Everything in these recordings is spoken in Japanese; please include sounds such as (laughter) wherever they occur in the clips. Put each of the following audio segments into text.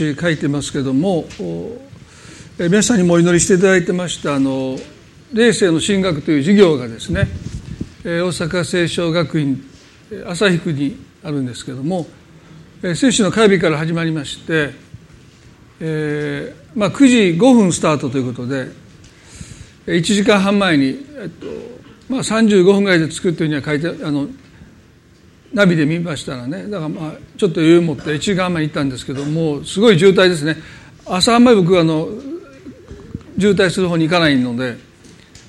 私書いてますけども皆さんにもお祈りしていただいてましたあの霊性の進学という授業がですね大阪聖書学院朝日区にあるんですけども接種の火曜日から始まりまして、えーまあ、9時5分スタートということで1時間半前に、えっとまあ、35分ぐらいで着くというには書いてあのナビで見ましたらね。だからまあちょっと余裕を持って1時間前に行ったんですけどもうすごい渋滞ですね。朝あんまり僕あの渋滞する方に行かないので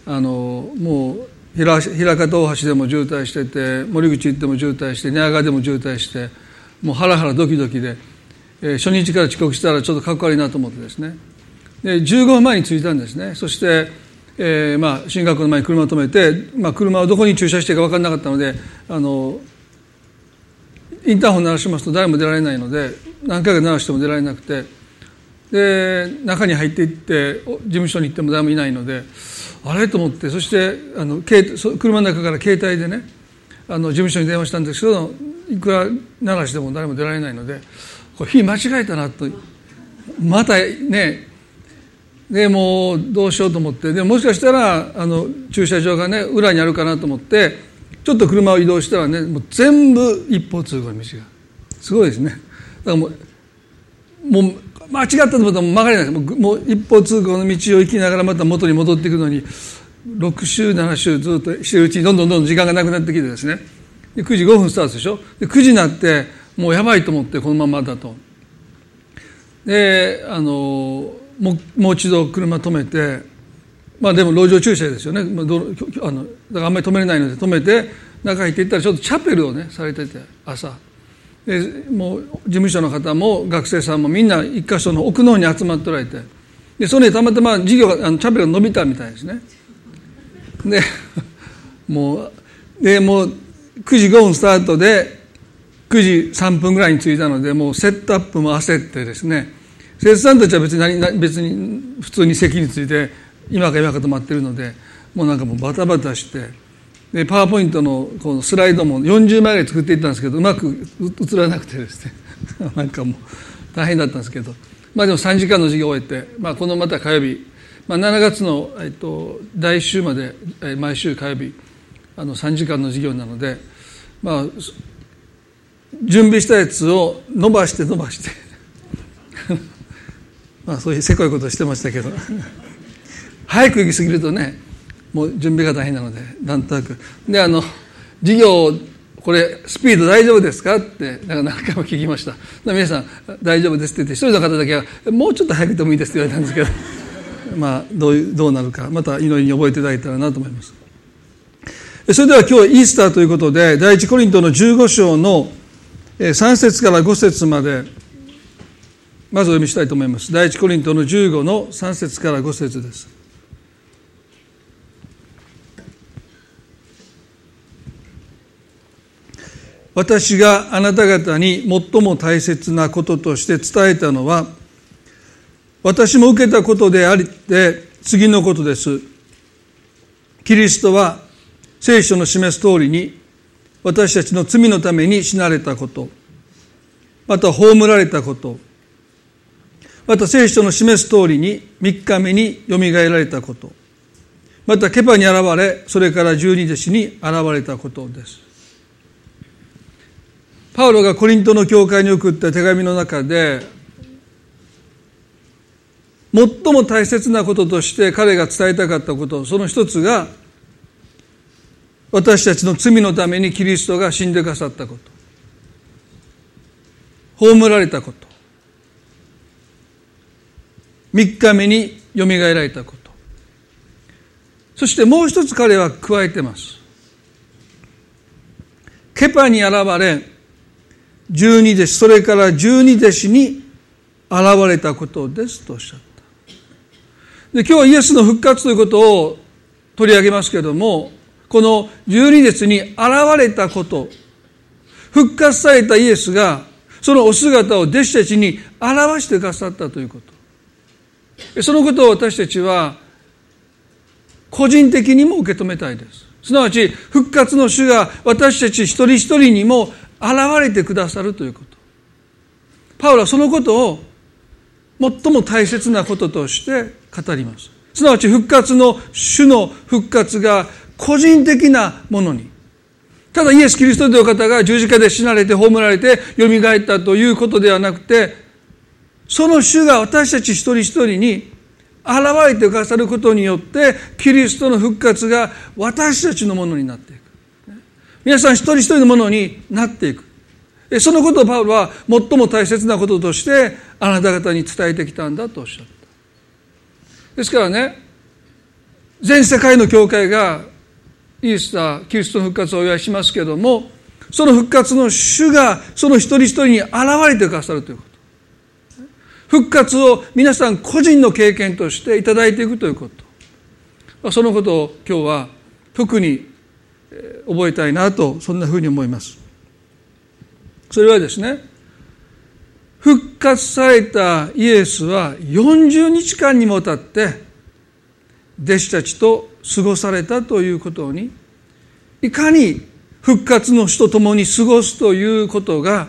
あのもう平方大橋でも渋滞してて森口行っても渋滞して寝屋川でも渋滞してもうハラハラドキドキで、えー、初日から遅刻したらちょっとかっこ悪いなと思ってですね。で15分前に着いたんですね。そして、えーまあ、進学校の前に車を止めて、まあ、車をどこに駐車していいか分からなかったのであのインターホン鳴らしますと誰も出られないので何回か鳴らしても出られなくてで中に入っていって事務所に行っても誰もいないのであれ？と思ってそしてあの車の中から携帯でねあの事務所に電話したんですけどいくら鳴らしても誰も出られないのでこれ日間違えたなとまたねでもうどうしようと思ってでもしかしたらあの駐車場がね裏にあるかなと思ってちょっと車を移動したらねもう全部一方通行の道が。すごいですね。だからもうもう間違ったと思ったら曲がれない。もう一方通行の道を行きながらまた元に戻っていくのに6週7週ずっとしてるうちにどんどんどんどん時間がなくなってきてですね。で9時5分スタートでしょ。で9時になってもうやばいと思ってこのままだと。であのももう一度車止めてまあでも路上駐車ですよね、まあ、あのだからあんまり止めれないので止めて中入っていったらちょっとチャペルをねされてて朝。でもう事務所の方も学生さんもみんな一箇所の奥の方に集まっておられて。でそれでたまたま授業があのチャペルが伸びたみたいですね。で (laughs) もうでもう9時5分スタートで9時3分ぐらいに着いたのでもうセットアップも焦ってですね。生徒さんたちは別に何別に普通に席について今か今かと待ってるのでもうなんかもうバタバタしてでパワーポイントのこのスライドも40枚ぐらい作っていったんですけどうまく映らなくてですね。(laughs) なんかもう大変だったんですけど。まあでも3時間の授業を終えて、まあ、このまた火曜日、まあ、7月の、えっと、第1週まで毎週火曜日あの3時間の授業なのでまあ準備したやつを伸ばして伸ばして。(laughs) まあそういうせこいことしてましたけど。早く行き過ぎるとねもう準備が大変なのでなんとなく。であの授業これスピード大丈夫ですかってなんか何回も聞きました。皆さん大丈夫ですって言って一人の方だけはもうちょっと早くてもいいですって言われたんですけどまあどうどうなるかまた祈りに覚えていただいたらなと思います。それでは今日イースターということで第一コリントの15章の3節から5節までまずお読みしたいと思います。第一コリントの15の3節から5節です。私があなた方に最も大切なこととして伝えたのは私も受けたことでありて次のことです。キリストは聖書の示す通りに私たちの罪のために死なれたこと。また葬られたこと。また聖書の示す通りに3日目によみがえられたこと。またケパに現れそれから十二弟子に現れたことです。パウロがコリントの教会に送った手紙の中で最も大切なこととして彼が伝えたかったことその一つが私たちの罪のためにキリストが死んでくださったこと。葬られたこと。三日目によみがえられたこと。そしてもう一つ彼は加えてます。ケパに現れ十二弟子。それから十二弟子に現れたことですとおっしゃった。で今日はイエスの復活ということを取り上げますけれどもこの十二弟子に現れたこと復活されたイエスがそのお姿を弟子たちに表してくださったということ。そのことを私たちは個人的にも受け止めたいです。すなわち復活の主が私たち一人一人にも現れてくださるということ。パウロはそのことを最も大切なこととして語ります。すなわち復活の主の復活が個人的なものに。ただイエス・キリストという方が十字架で死なれて葬られて蘇ったということではなくてその主が私たち一人一人に現れてくださることによってキリストの復活が私たちのものになっていく。皆さん一人一人のものになっていく。そのことをパウロは最も大切なこととしてあなた方に伝えてきたんだとおっしゃった。ですからね全世界の教会がイースターキリストの復活をお祝いしますけどもその復活の主がその一人一人に現れてくださるということ。復活を皆さん個人の経験としていただいていくということ。そのことを今日は特に覚えたいなとそんなふうに思います。それはですね復活されたイエスは40日間にもたって弟子たちと過ごされたということにいかに復活の死と共に過ごすということが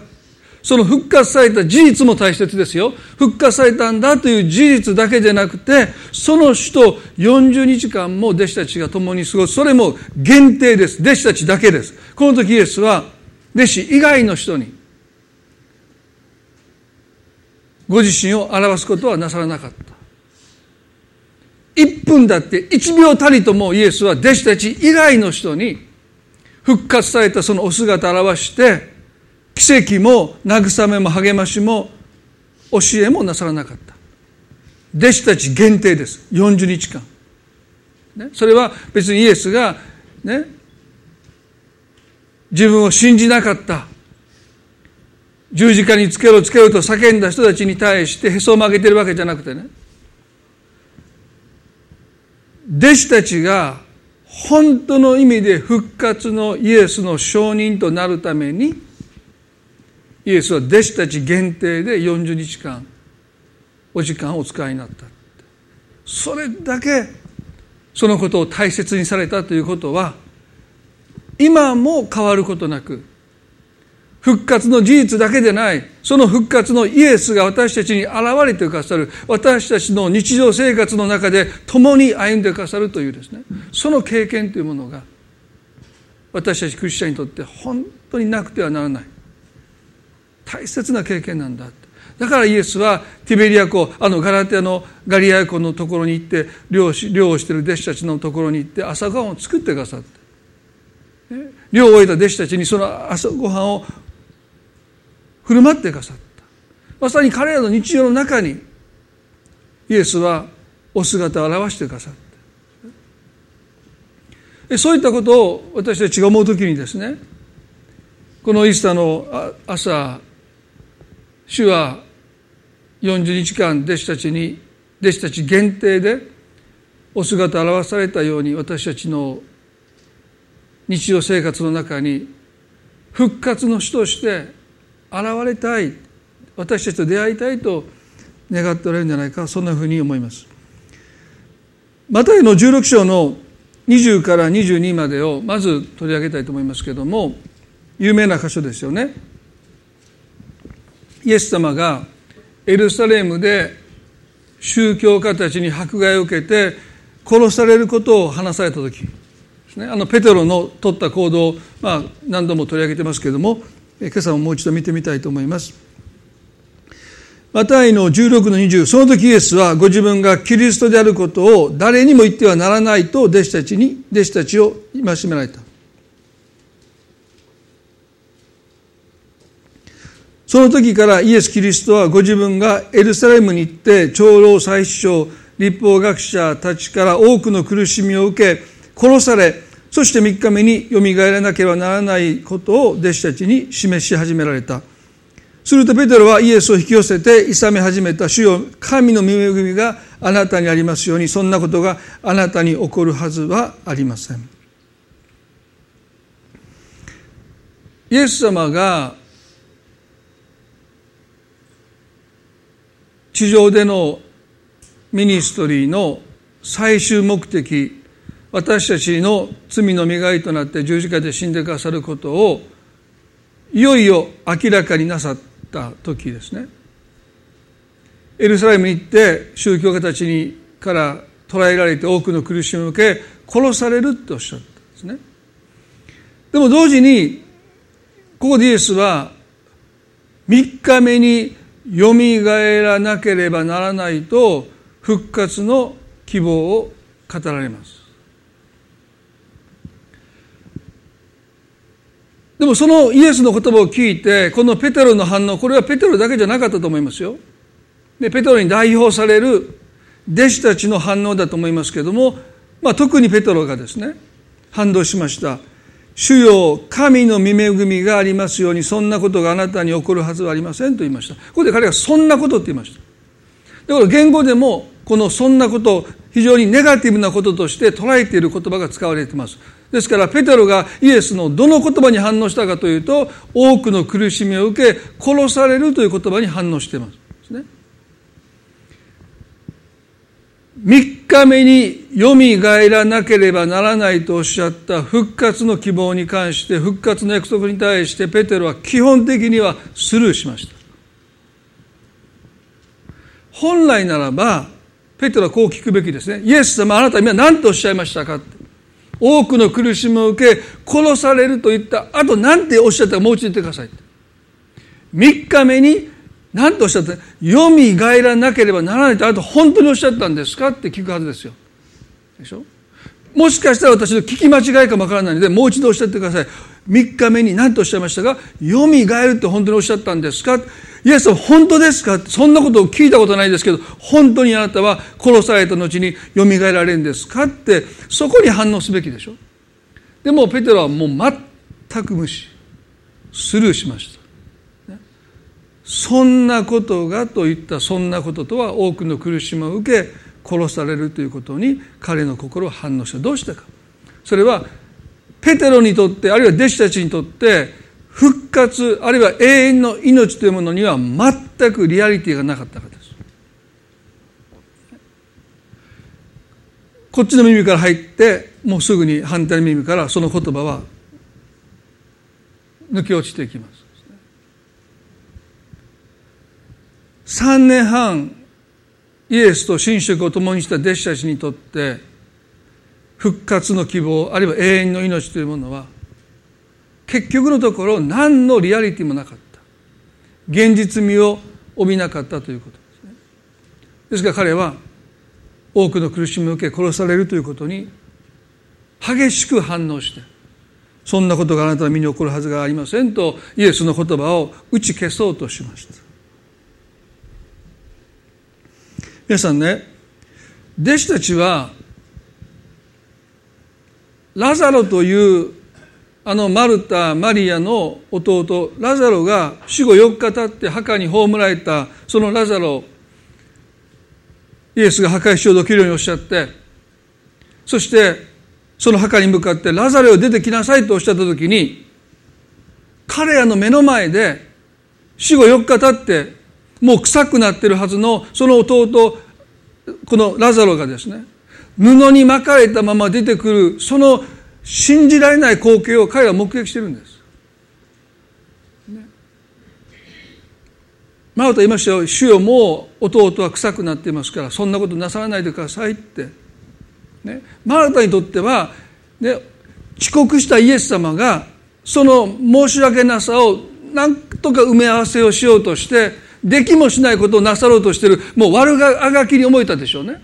その復活された事実も大切ですよ。復活されたんだという事実だけでなくてその死と40日間も弟子たちが共に過ごす。それも限定です。弟子たちだけです。この時イエスは弟子以外の人にご自身を表すことはなさらなかった。1分だって1秒たりともイエスは弟子たち以外の人に復活されたそのお姿を表して奇跡も慰めも励ましも教えもなさらなかった。弟子たち限定です。40日間、ね、それは別にイエスがね自分を信じなかった。十字架につけろつけろと叫んだ人たちに対してへそを曲げてるわけじゃなくてね。弟子たちが本当の意味で復活のイエスの証人となるためにイエスは弟子たち限定で40日間お時間をお使いになった。それだけそのことを大切にされたということは今も変わることなく復活の事実だけでないその復活のイエスが私たちに現れてくださる私たちの日常生活の中で共に歩んでくださるというですねその経験というものが私たちクリスチャンにとって本当になくてはならない。大切な経験なんだだからイエスはティベリア湖あのガラテアのガリア湖のところに行って漁師漁をしている弟子たちのところに行って朝ごはんを作ってくださって。漁を終えた弟子たちにその朝ごはんを振る舞ってくださった。まさに彼らの日常の中にイエスはお姿を表してくださった。そういったことを私たちが思う時にですねこのイースターの朝主は40日間弟子たちに弟子たち限定でお姿を表されたように私たちの日常生活の中に復活の主として現れたい私たちと出会いたいと願っておられるんじゃないかそんなふうに思います。マタイの16章の20から22までをまず取り上げたいと思いますけれども有名な箇所ですよね。イエス様がエルサレムで宗教家たちに迫害を受けて殺されることを話された時ですねあのペテロの取った行動を、まあ、何度も取り上げてますけれども今朝ももう一度見てみたいと思います。マタイの16の20その時イエスはご自分がキリストであることを誰にも言ってはならないと弟子たちに弟子たちを戒められたその時からイエス・キリストはご自分がエルサレムに行って長老祭司長立法学者たちから多くの苦しみを受け殺されそして3日目によみがえらなければならないことを弟子たちに示し始められた。するとペテロはイエスを引き寄せて諌め始めた主よ神の恵みがあなたにありますようにそんなことがあなたに起こるはずはありません。イエス様が地上でのミニストリーの最終目的私たちの罪の磨いとなって十字架で死んでくださることをいよいよ明らかになさった時ですね。エルサレムに行って宗教家たちにから捕らえられて多くの苦しみを受け殺されるっておっしゃったんですね。でも同時にここでイエスは3日目によみがえらなければならないと復活の希望を語られます。でもそのイエスの言葉を聞いてこのペテロの反応これはペテロだけじゃなかったと思いますよ。でペテロに代表される弟子たちの反応だと思いますけれども、まあ、特にペテロがですね反応しました。主よ神の御恵みがありますようにそんなことがあなたに起こるはずはありませんと言いました。ここで彼がそんなことって言いました。だから言語でもこのそんなことを非常にネガティブなこととして捉えている言葉が使われています。ですからペテロがイエスのどの言葉に反応したかというと多くの苦しみを受け殺されるという言葉に反応していますね。3日目によみがえらなければならないとおっしゃった復活の希望に関して復活の約束に対してペテロは基本的にはスルーしました。本来ならばペテロはこう聞くべきですね。イエス様あなた今何とおっしゃいましたか多くの苦しみを受け殺されると言ったあと何ておっしゃったかもう一度言ってください。3日目に何とおっしゃった？よみがえらなければならないと。あなた本当におっしゃったんですか？って聞くはずですよ。でしょ？もしかしたら私の聞き間違いかもわからないのでもう一度おっしゃってください。3日目に何とおっしゃいましたか？よみがえるって本当におっしゃったんですか？イエスは本当ですか？そんなことを聞いたことないですけど本当にあなたは殺された後によみがえられるんですか？ってそこに反応すべきでしょ？でもペテロはもう全く無視。スルーしました。そんなことがといったそんなこととは多くの苦しみを受け殺されるということに彼の心は反応した。どうしたか。それはペテロにとってあるいは弟子たちにとって復活あるいは永遠の命というものには全くリアリティがなかったからです。こっちの耳から入ってもうすぐに反対の耳からその言葉は抜け落ちていきます。3年半イエスと寝食を共にした弟子たちにとって復活の希望あるいは永遠の命というものは結局のところ何のリアリティもなかった。現実味を帯びなかったということですね。ですから彼は多くの苦しみを受け殺されるということに激しく反応してそんなことがあなたの身に起こるはずがありませんとイエスの言葉を打ち消そうとしました。皆さんね弟子たちはラザロというあのマルタ・マリアの弟ラザロが死後4日経って墓に葬られたそのラザロイエスが墓石をどけるようにおっしゃってそしてその墓に向かってラザロを出てきなさいとおっしゃった時に彼らの目の前で死後4日経ってもう臭くなってるはずのその弟このラザロがですね布に巻かれたまま出てくるその信じられない光景を彼は目撃してるんです。ね、マルタ言いましたよ「主よもう弟は臭くなっていますからそんなことなさらないでください」って。ね、マルタにとっては、ね、遅刻したイエス様がその申し訳なさを何とか埋め合わせをしようとしてできもしないことをなさろうとしてるもう悪があがきに思えたでしょうね。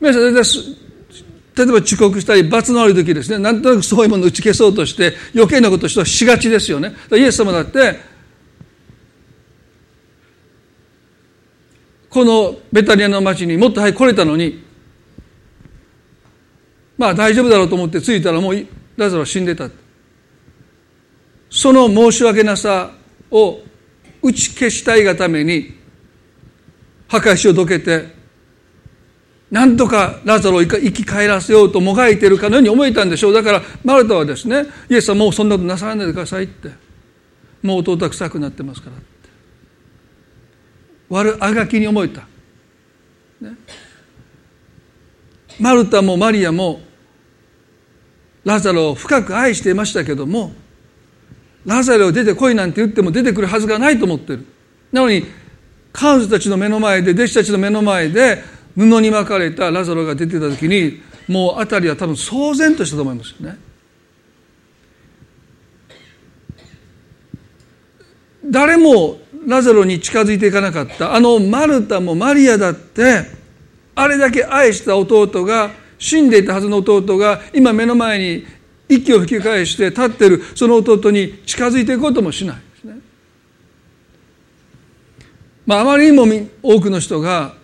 皆さん例えば遅刻したり罰の悪い時ですねなんとなくそういうものを打ち消そうとして余計なことをしがちですよね。イエス様だってこのベタリアの町にもっと早く来れたのにまあ大丈夫だろうと思って着いたらもうラザロ死んでたその申し訳なさを打ち消したいがために墓石をどけてなんとかラザロを生き返らせようともがいているかのように思えたんでしょう。だからマルタはですねイエスはもうそんなことなさらないでくださいってもう弟は臭くなってますからって。悪あがきに思えた、ね、マルタもマリアもラザロを深く愛していましたけどもラザロを出てこいなんて言っても出てくるはずがないと思ってるなのに彼女たちの目の前で弟子たちの目の前で布に巻かれたラザロが出てた時にもう辺りは多分騒然としたと思いますよね。誰もラザロに近づいていかなかったあのマルタもマリアだってあれだけ愛した弟が死んでいたはずの弟が今目の前に息を吹き返して立ってるその弟に近づいていこうともしないですね。まあ、あまりにも多くの人が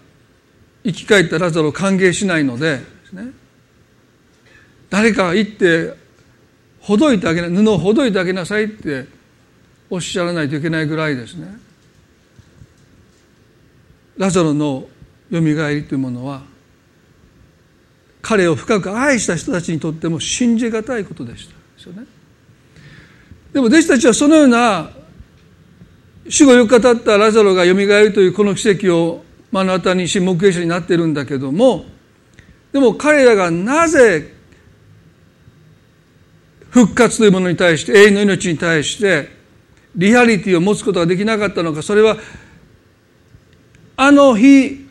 生き返ったラザロを歓迎しないのででね誰か行ってほどいてあげな布をほどいてあげなさいっておっしゃらないといけないぐらいですねラザロのよみがえりというものは彼を深く愛した人たちにとっても信じがたいことでした。ですよね。でも弟子たちはそのような死後よく語ったラザロがよみがえるというこの奇跡を目の当たりにし目撃者になってるんだけどもでも彼らがなぜ復活というものに対して永遠の命に対してリアリティを持つことができなかったのかそれはあの日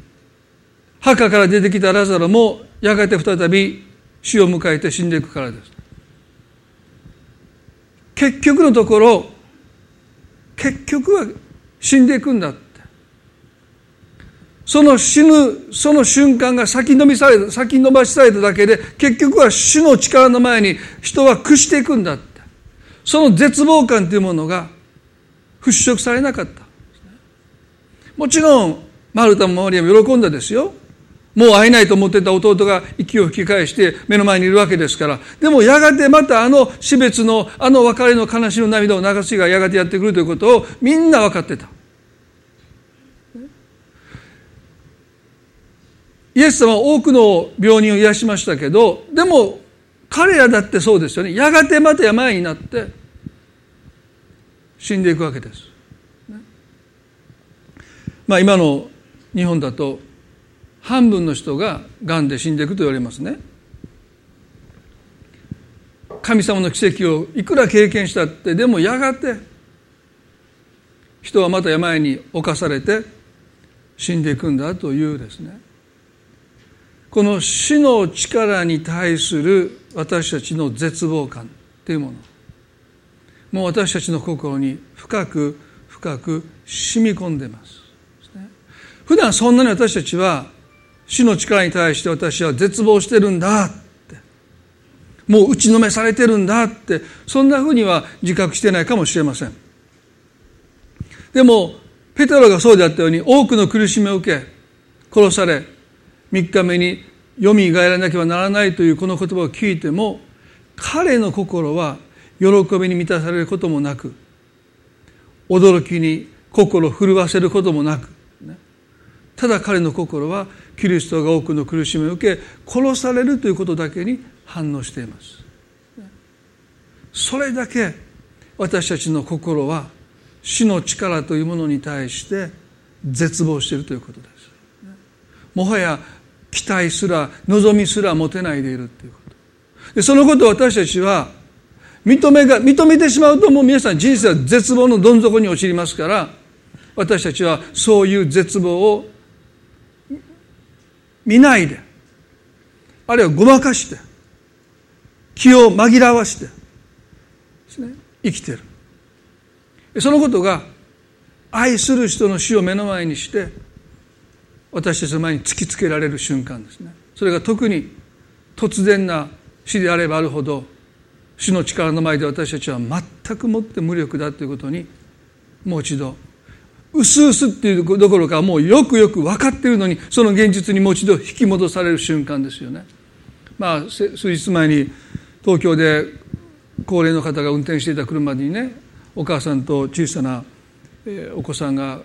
墓から出てきたラザロもやがて再び死を迎えて死んでいくからです。結局のところ結局は死んでいくんだって。その死ぬその瞬間が先延びされ先延ばしされただけで結局は主の力の前に人は屈していくんだって。その絶望感というものが払拭されなかった。もちろんマルタもマリアも喜んだですよ。もう会えないと思ってた弟が息を吹き返して目の前にいるわけですから。でもやがてまたあの死別のあの別れの悲しみの涙を流す日がやがてやってくるということをみんな分かってた。イエス様は多くの病人を癒しましたけどでも彼らだってそうですよね。やがてまた病になって死んでいくわけです。まあ今の日本だと半分の人ががんで死んでいくと言われますね。神様の奇跡をいくら経験したってでもやがて人はまた病に侵されて死んでいくんだというですねこの死の力に対する私たちの絶望感というものもう私たちの心に深く深く染み込んでます。普段そんなに私たちは死の力に対して私は絶望してるんだってもう打ちのめされてるんだってそんなふうには自覚してないかもしれません。でもペテロがそうであったように多くの苦しみを受け殺され3日目によみがえらなければならないというこの言葉を聞いても彼の心は喜びに満たされることもなく驚きに心震わせることもなくただ彼の心はキリストが多くの苦しみを受け殺されるということだけに反応しています。それだけ私たちの心は死の力というものに対して絶望しているということです。もはや期待すら望みすら持てないでいるということ。でそのことを私たちは認めが認めてしまうともう皆さん人生は絶望のどん底に陥りますから私たちはそういう絶望を見ないで。あるいはごまかして。気を紛らわして。ね。生きてる。そのことが愛する人の死を目の前にして私たちの前に突きつけられる瞬間ですね。それが特に突然な死であればあるほど死の力の前で私たちは全くもって無力だということにもう一度うすうすっていうどころかもうよくよく分かっているのにその現実にもう一度引き戻される瞬間ですよね。まあ数日前に東京で高齢の方が運転していた車にねお母さんと小さなお子さんが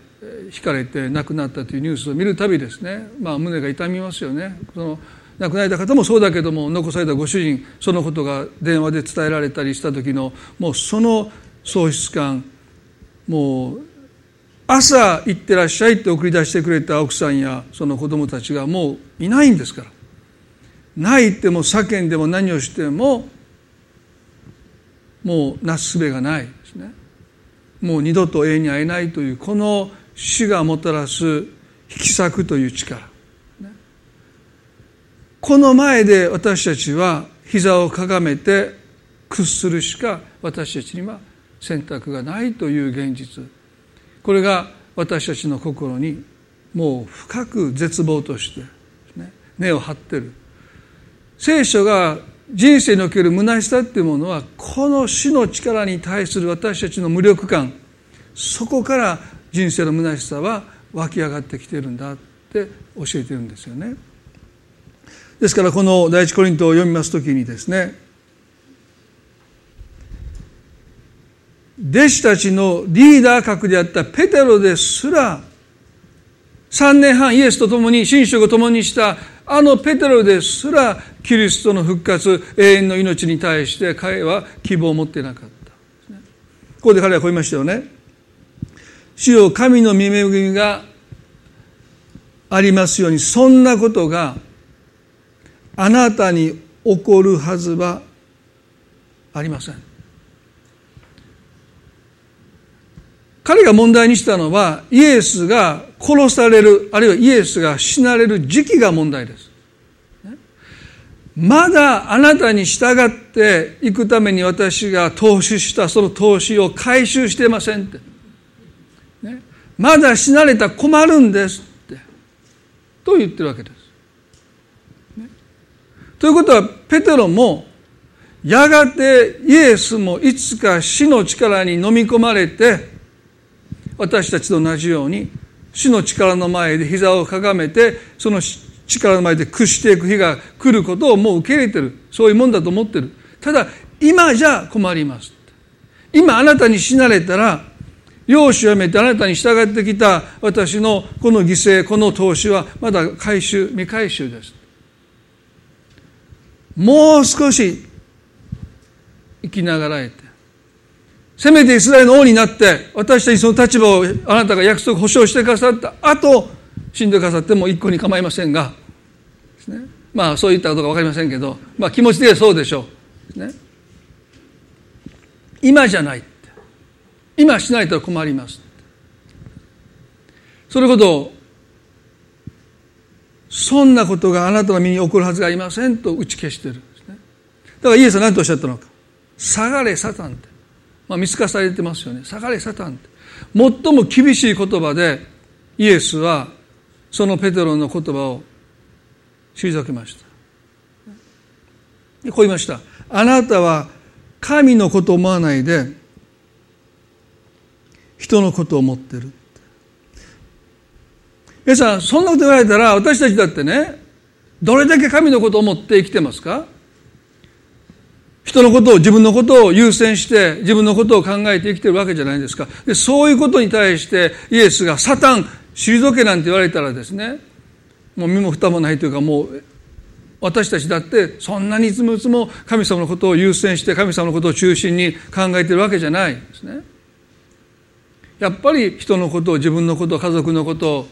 ひかれて亡くなったというニュースを見るたびですね、まあ、胸が痛みますよねその亡くなられた方もそうだけども残されたご主人そのことが電話で伝えられたりした時のもうその喪失感もう朝行ってらっしゃいって送り出してくれた奥さんやその子供たちがもういないんですから。泣いても叫んでも何をしてももうなすすべがないですね。もう二度と永遠に会えないというこの死がもたらす引き裂くという力。この前で私たちは膝をかがめて屈するしか私たちには選択がないという現実。これが私たちの心にもう深く絶望として、ね、根を張ってる聖書が人生における虚しさっていうものはこの死の力に対する私たちの無力感そこから人生の虚しさは湧き上がってきてるんだって教えてるんですよね。ですからこの第一コリントを読みますときにですね弟子たちのリーダー格であったペテロですら3年半イエスと共に神職を共にしたあのペテロですらキリストの復活永遠の命に対して彼は希望を持ってなかった。ここで彼はこう言いましたよね。主よ神の見恵みがありますようにそんなことがあなたに起こるはずはありません彼が問題にしたのはイエスが殺されるあるいはイエスが死なれる時期が問題です。まだあなたに従っていくために私が投資したその投資を回収してませんって、ね、まだ死なれたら困るんですって。と言ってるわけです。ということはペテロもやがてイエスもいつか死の力に飲み込まれて私たちと同じように死の力の前で膝をかがめてその力の前で屈していく日が来ることをもう受け入れてる。そういうもんだと思ってる。ただ今じゃ困ります。今あなたに死なれたら容姿をやめてあなたに従ってきた私のこの犠牲この投資はまだ回収未回収です。もう少し生きながらえてせめてイスラエルの王になって私たちその立場をあなたが約束保証してくださった後死んでくださっても一向に構いませんがね。まあそういったことか分かりませんけど、まあ、気持ちでそうでしょう。ね。今じゃない今しないと困りますそれほどそんなことがあなたの身に起こるはずがありませんと打ち消してる。ね。だからイエスは何とおっしゃったのか。下がれサタンって、まあ、見透かされてますよね。下がれサタン最も厳しい言葉でイエスはそのペテロの言葉を退けました。こう言いました。あなたは神のことを思わないで人のことを思ってる。皆さんそんなこと言われたら私たちだってねどれだけ神のことを思って生きてますか？人のことを自分のことを優先して自分のことを考えて生きてるわけじゃないですか。でそういうことに対してイエスが「サタン退け」なんて言われたらですねもう身も蓋もないというかもう私たちだってそんなにいつもいつも神様のことを優先して神様のことを中心に考えてるわけじゃないですね。やっぱり人のことを自分のこと家族のことを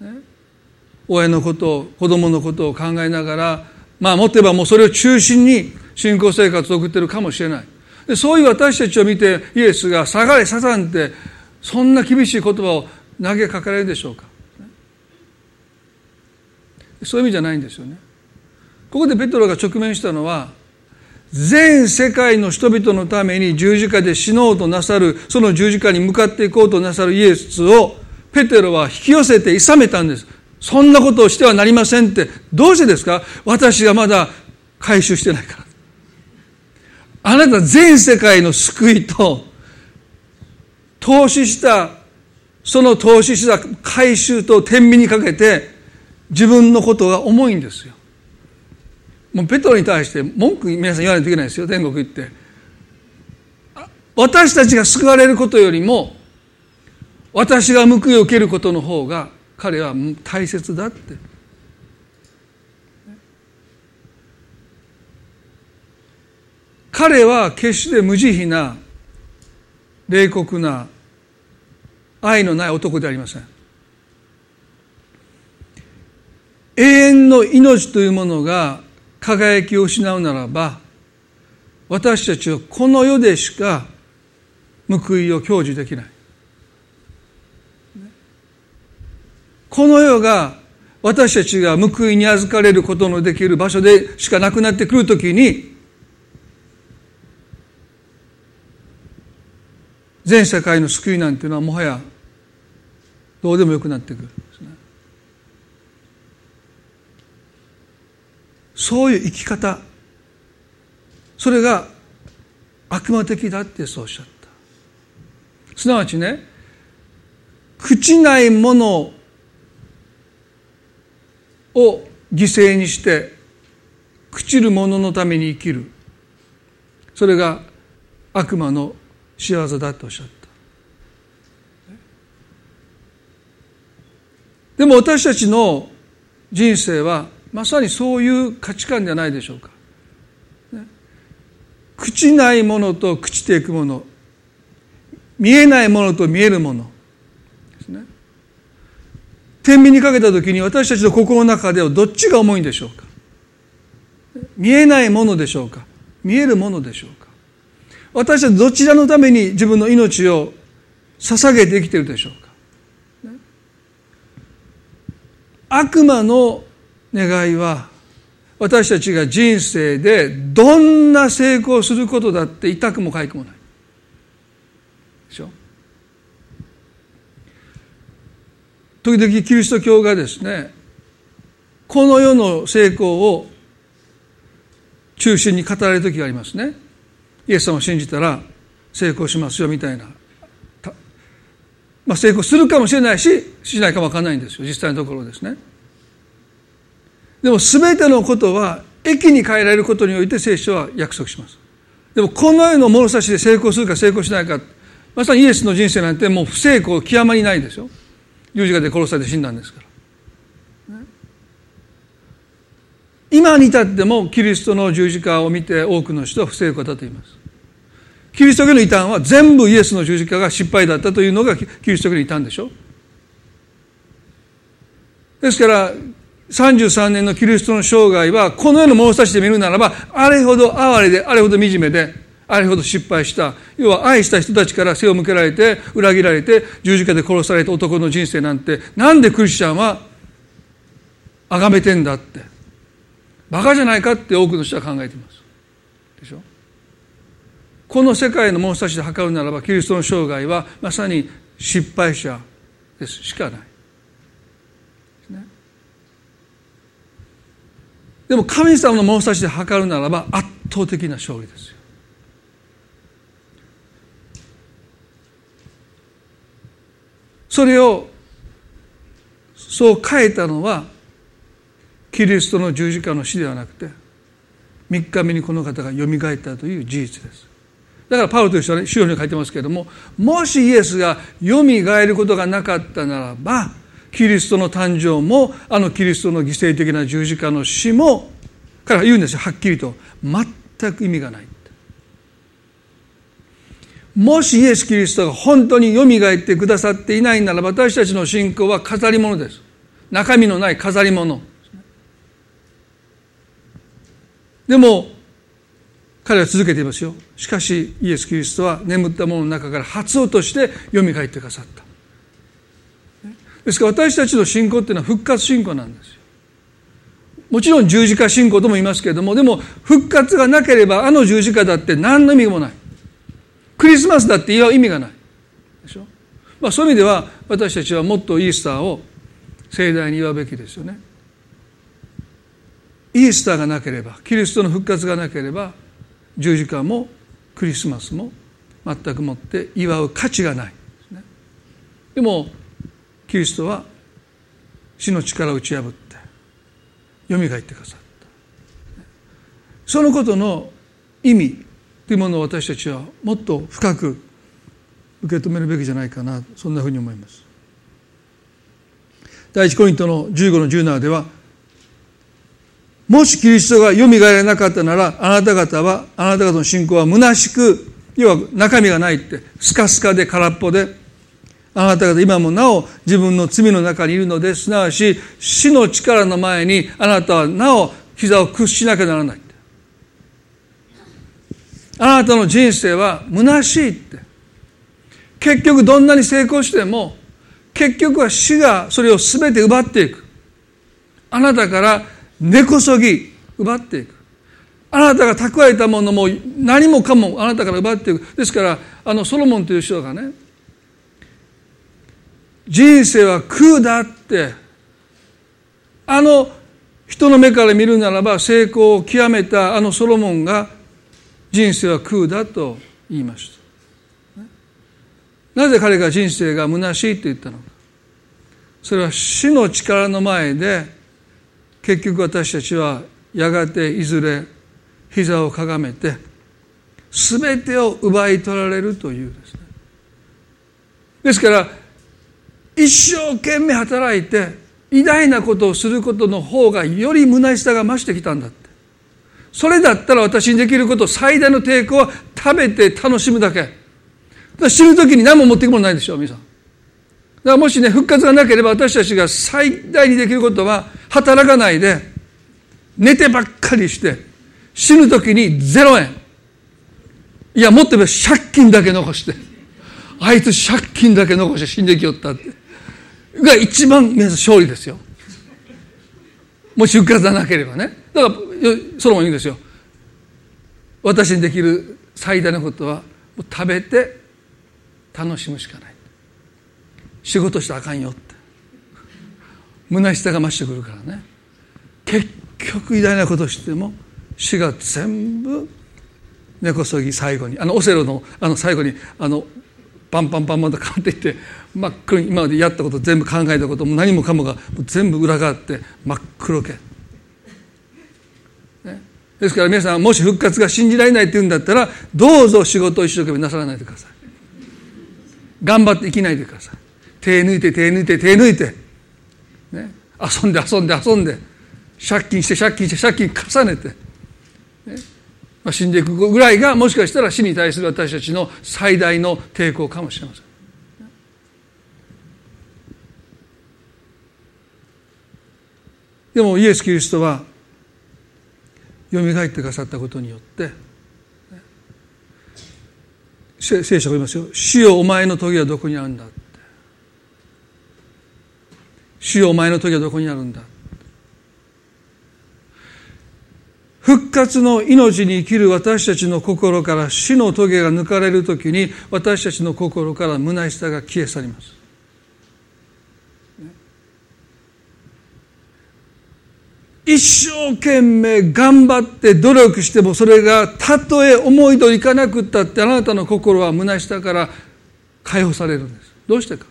ね親のことを子供のことを考えながらまあもっと言えばもうそれを中心に信仰生活を送ってるかもしれない。でそういう私たちを見てイエスが「下がれサタン」ってそんな厳しい言葉を投げかけられるでしょうか？そういう意味じゃないんですよね。ここでペトロが直面したのは全世界の人々のために十字架で死のうとなさるその十字架に向かっていこうとなさるイエスをペテロは引き寄せて諌めたんです。そんなことをしてはなりませんって。どうしてですか？私がまだ回収してないから。あなた全世界の救いと投資したその投資した回収と天秤にかけて自分のことが重いんですよ。もうペトロに対して文句皆さん言わないといけないですよ天国行って。私たちが救われることよりも私が報いを受けることの方が彼は大切だって。彼は決して無慈悲な冷酷な愛のない男でありません。永遠の命というものが輝きを失うならば私たちはこの世でしか報いを享受できない。この世が私たちが報いに預かれることのできる場所でしかなくなってくるときに全世界の救いなんていうのはもはやどうでもよくなってくる。んですねそういう生き方。それが悪魔的だってそうおっしゃった。すなわちね朽ちないものを犠牲にして朽ちるもののために生きる。それが悪魔の仕業だとおっしゃった。でも私たちの人生はまさにそういう価値観じゃないでしょうか。朽ちないものと朽ちていくもの。見えないものと見えるもの。ですね。天秤にかけた時に私たちの心の中ではどっちが重いんでしょうか。見えないものでしょうか。見えるものでしょうか。私たちどちらのために自分の命を捧げてきてるでしょうか？悪魔の願いは私たちが人生でどんな成功することだって痛くも痒くもない。でしょ？時々キリスト教がですねこの世の成功を中心に語られる時がありますね。イエス様を信じたら成功しますよみたいな。まあ、成功するかもしれないししないかも分かんないんですよ。実際のところですね。でも全てのことは駅に変えられることにおいて聖書は約束します。でもこの世の物差しで成功するか成功しないかまさにイエスの人生なんてもう不成功極まりないんですよ。十字架で殺されて死んだんですから、今に至ってもキリストの十字架を見て多くの人は不成功だと言います。キリスト教の異端は全部イエスの十字架が失敗だったというのがキリスト教の異端でしょですから33年のキリストの生涯はこの世の物差しで見るならばあれほど哀れであれほど惨めであれほど失敗した。要は愛した人たちから背を向けられて裏切られて十字架で殺された男の人生なんてなんでクリスチャンは崇めてんだって。バカじゃないかって多くの人は考えていますでしょ？この世界の物差しで測るならばキリストの生涯はまさに失敗者ですしかない。でも神様の物差しで測るならば圧倒的な勝利ですよ。それをそう変えたのはキリストの十字架の死ではなくて3日目にこの方がよみがえったという事実です。だからパウロという人はね、資料に書いてますけれども、もしイエスが蘇ることがなかったならば、キリストの誕生も、あのキリストの犠牲的な十字架の死も、から言うんですよ、はっきりと。全く意味がない。もしイエス・キリストが本当に蘇ってくださっていないならば、私たちの信仰は飾り物です。中身のない飾り物。でも、彼は続けていますよ。しかしイエス・キリストは眠ったものの中から初音として蘇ってくださった。ですから私たちの信仰っていうのは復活信仰なんですよ。もちろん十字架信仰とも言いますけれどもでも復活がなければあの十字架だって何の意味もない。クリスマスだって言う意味がない。でしょ、まあ、そういう意味では私たちはもっとイースターを盛大に祝うべきですよね。イースターがなければキリストの復活がなければ十字架もクリスマスも全くもって祝う価値がない。で、ね、でもキリストは死の力を打ち破って蘇ってくださった。そのことの意味というものを私たちはもっと深く受け止めるべきじゃないかなそんなふうに思います。第一コリントの15の17ではもしキリストが蘇らなかったなら、あなた方は、あなた方の信仰は虚しく、要は中身がないって、スカスカで空っぽで、あなた方今もなお自分の罪の中にいるのです。すなわち、死の力の前にあなたはなお膝を屈しなきゃならない。あなたの人生は虚しいって。結局どんなに成功しても、結局は死がそれを全て奪っていくあなたから根こそぎ奪っていく。あなたが蓄えたものも何もかもあなたから奪っていく。ですからあのソロモンという人がね人生は空だってあの人の目から見るならば成功を極めたあのソロモンが人生は空だと言いました。なぜ彼が人生が虚しいと言ったのか。それは死の力の前で結局私たちはやがていずれ膝をかがめて全てを奪い取られるというですね。ですから一生懸命働いて偉大なことをすることの方がより虚しさが増してきたんだって。それだったら私にできること最大の抵抗は食べて楽しむだけ。死ぬ時に何も持っていくものないでしょう皆さんだからもしね復活がなければ私たちが最大にできることは働かないで寝てばっかりして死ぬ時に0円。いやもっと言えば借金だけ残してあいつ借金だけ残して死んできよったって。が一番皆さん勝利ですよ。もし復活がなければね。だからソロモン言うんですよ。私にできる最大のことは食べて楽しむしかない。仕事したらあかんよって。虚しさが増してくるからね。結局偉大なことをしても死が全部根こそぎ最後にあのオセロのあの最後にあのパンパンパンパンと変わっていって真っ黒に今までやったこと全部考えたことも何もかもが全部裏返って真っ黒け、ね、ですから皆さんもし復活が信じられないって言うんだったらどうぞ仕事を一生懸命なさらないでください。頑張って生きないでください。手抜いて手抜いて手抜いて、ね、遊んで遊んで遊んで。借金して借金して借金重ねて、ね。まあ、死んでいくぐらいがもしかしたら死に対する私たちの最大の抵抗かもしれません。でもイエス・キリストはよみがえってくださったことによって聖書が言いますよ「死よお前の時はどこにあるんだ」って「死よお前の時はどこにあるんだ」復活の命に生きる私たちの心から死の棘が抜かれる時に私たちの心から虚しさが消え去ります。一生懸命頑張って努力してもそれがたとえ思い通りいかなくったってあなたの心は虚しさから解放されるんです。どうしてか？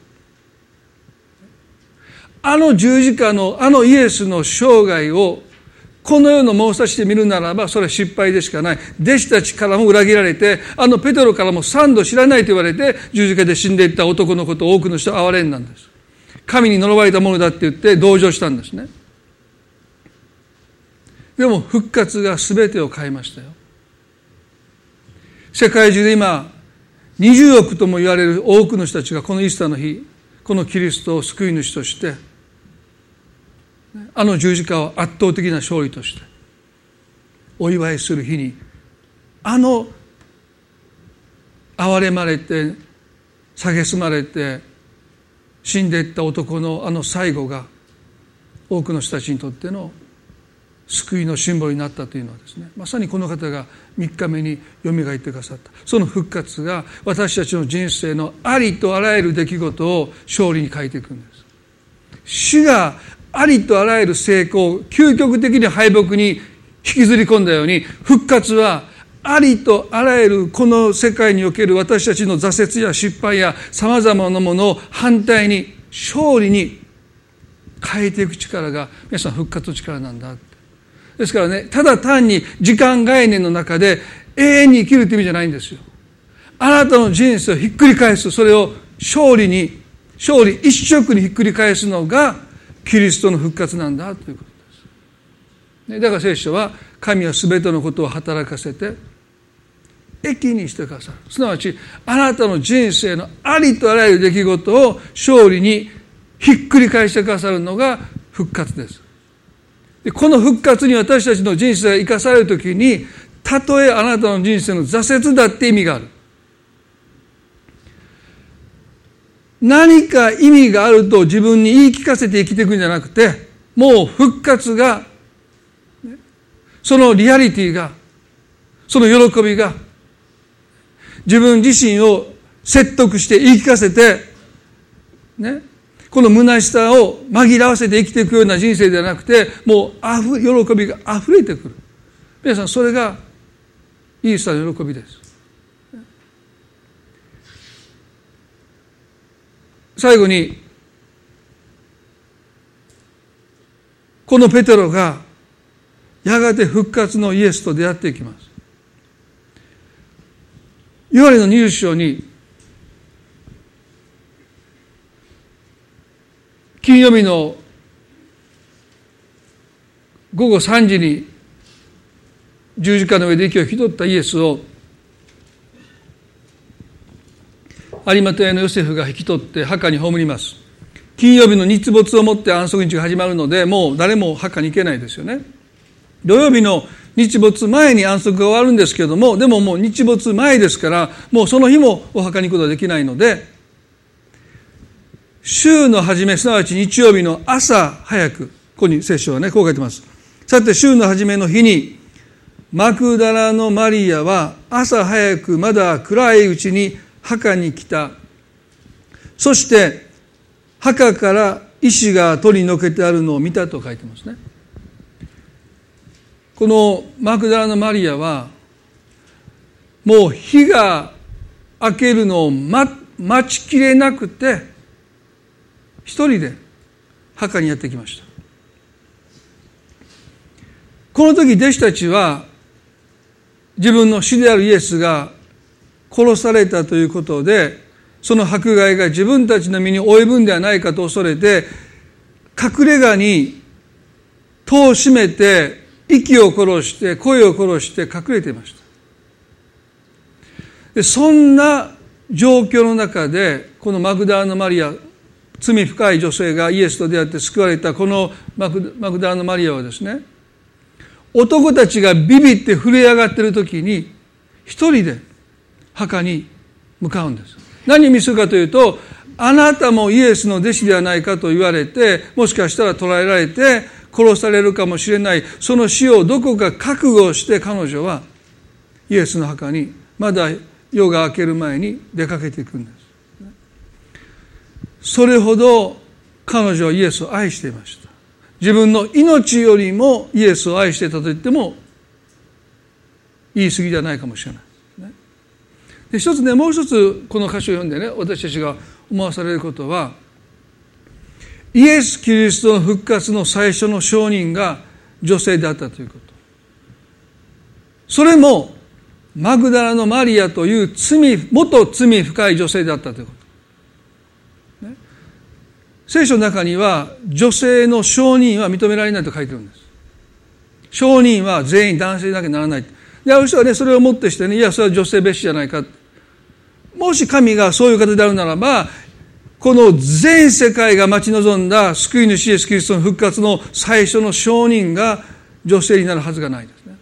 あの十字架のあのイエスの生涯をこの世の物差しで見るならばそれは失敗でしかない。弟子たちからも裏切られてあのペテロからも三度知らないと言われて十字架で死んでいった男のことを多くの人は憐れんなんです。神に呪われたものだって言って同情したんですね。でも復活が全てを変えましたよ。世界中で今20億とも言われる多くの人たちがこのイースターの日このキリストを救い主としてあの十字架を圧倒的な勝利としてお祝いする日にあの憐れまれて蔑まれて死んでいった男のあの最後が多くの人たちにとっての救いのシンボルになったというのはですねまさにこの方が3日目によみがえってくださった。その復活が私たちの人生のありとあらゆる出来事を勝利に変えていくんです。主がありとあらゆる成功究極的に敗北に引きずり込んだように復活はありとあらゆるこの世界における私たちの挫折や失敗やさまざまなものを反対に勝利に変えていく力が皆さん復活の力なんだ。ですからねただ単に時間概念の中で永遠に生きるという意味じゃないんですよ。あなたの人生をひっくり返すそれを勝利に勝利一色にひっくり返すのがキリストの復活なんだということです。だから聖書は神は全てのことを働かせて益にしてくださる。すなわちあなたの人生のありとあらゆる出来事を勝利にひっくり返してくださるのが復活です。でこの復活に私たちの人生が生かされるときにたとえあなたの人生の挫折だって意味がある。何か意味があると自分に言い聞かせて生きていくんじゃなくてもう復活がそのリアリティがその喜びが自分自身を説得して言い聞かせてねこの虚しさを紛らわせて生きていくような人生ではなくてもうあふ喜びが溢れてくる。皆さんそれがイースターの喜びです。最後にこのペテロがやがて復活のイエスと出会っていきます。ヨハネの入章に金曜日の午後3時に十字架の上で息を引き取ったイエスを有馬屋のヨセフが引き取って墓に葬ります。金曜日の日没をもって安息日が始まるのでもう誰も墓に行けないですよね。土曜日の日没前に安息が終わるんですけどもでももう日没前ですからもうその日もお墓に行くことはできないので週の初めすなわち日曜日の朝早くここに聖書はねこう書いてます。さて週の初めの日にマクダラのマリアは朝早くまだ暗いうちに墓に来た。そして墓から石が取り除けてあるのを見たと書いてますね。このマクダラのマリアはもう日が明けるのを待ちきれなくて一人で墓にやってきました。この時弟子たちは自分の死であるイエスが殺されたということでその迫害が自分たちの身に及ぶんではないかと恐れて隠れ家に戸を閉めて息を殺して声を殺して隠れていました。でそんな状況の中でこのマグダーのマリア罪深い女性がイエスと出会って救われたこのマグダーのマリアはですね男たちがビビって震え上がってる時に一人で墓に向かうんです。何を見せるかというとあなたもイエスの弟子ではないかと言われてもしかしたら捕らえられて殺されるかもしれない。その死をどこか覚悟して彼女はイエスの墓にまだ夜が明ける前に出かけていくんです。それほど彼女はイエスを愛していました。自分の命よりもイエスを愛してたと言っても言い過ぎじゃないかもしれない。で一つねもう一つこの歌詞を読んでね私たちが思わされることはイエス・キリストの復活の最初の証人が女性であったということ。それもマグダラのマリアという罪元罪深い女性であったということ、ね、聖書の中には女性の証人は認められないと書いてるんです。証人は全員男性だけならない。である人はねそれをもってしてねいやそれは女性蔑視じゃないか。もし神がそういう方であるならばこの全世界が待ち望んだ救い主イエスキリストの復活の最初の証人が女性になるはずがないですね。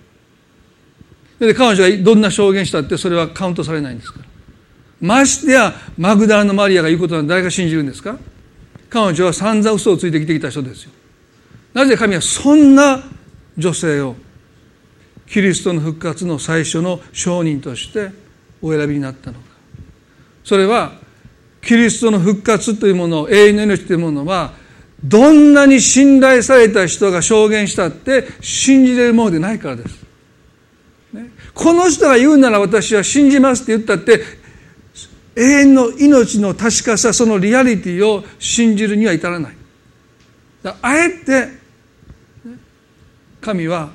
で彼女がどんな証言したってそれはカウントされないんですから。ましてやマグダラのマリアが言うことは誰が信じるんですか？彼女は散々嘘をついてきてきた人ですよ。なぜ神はそんな女性をキリストの復活の最初の証人としてお選びになったのか。それはキリストの復活というもの永遠の命というものはどんなに信頼された人が証言したって信じれるものでないからです、ね、この人が言うなら私は信じますって言ったって永遠の命の確かさそのリアリティを信じるには至らない。あえて神は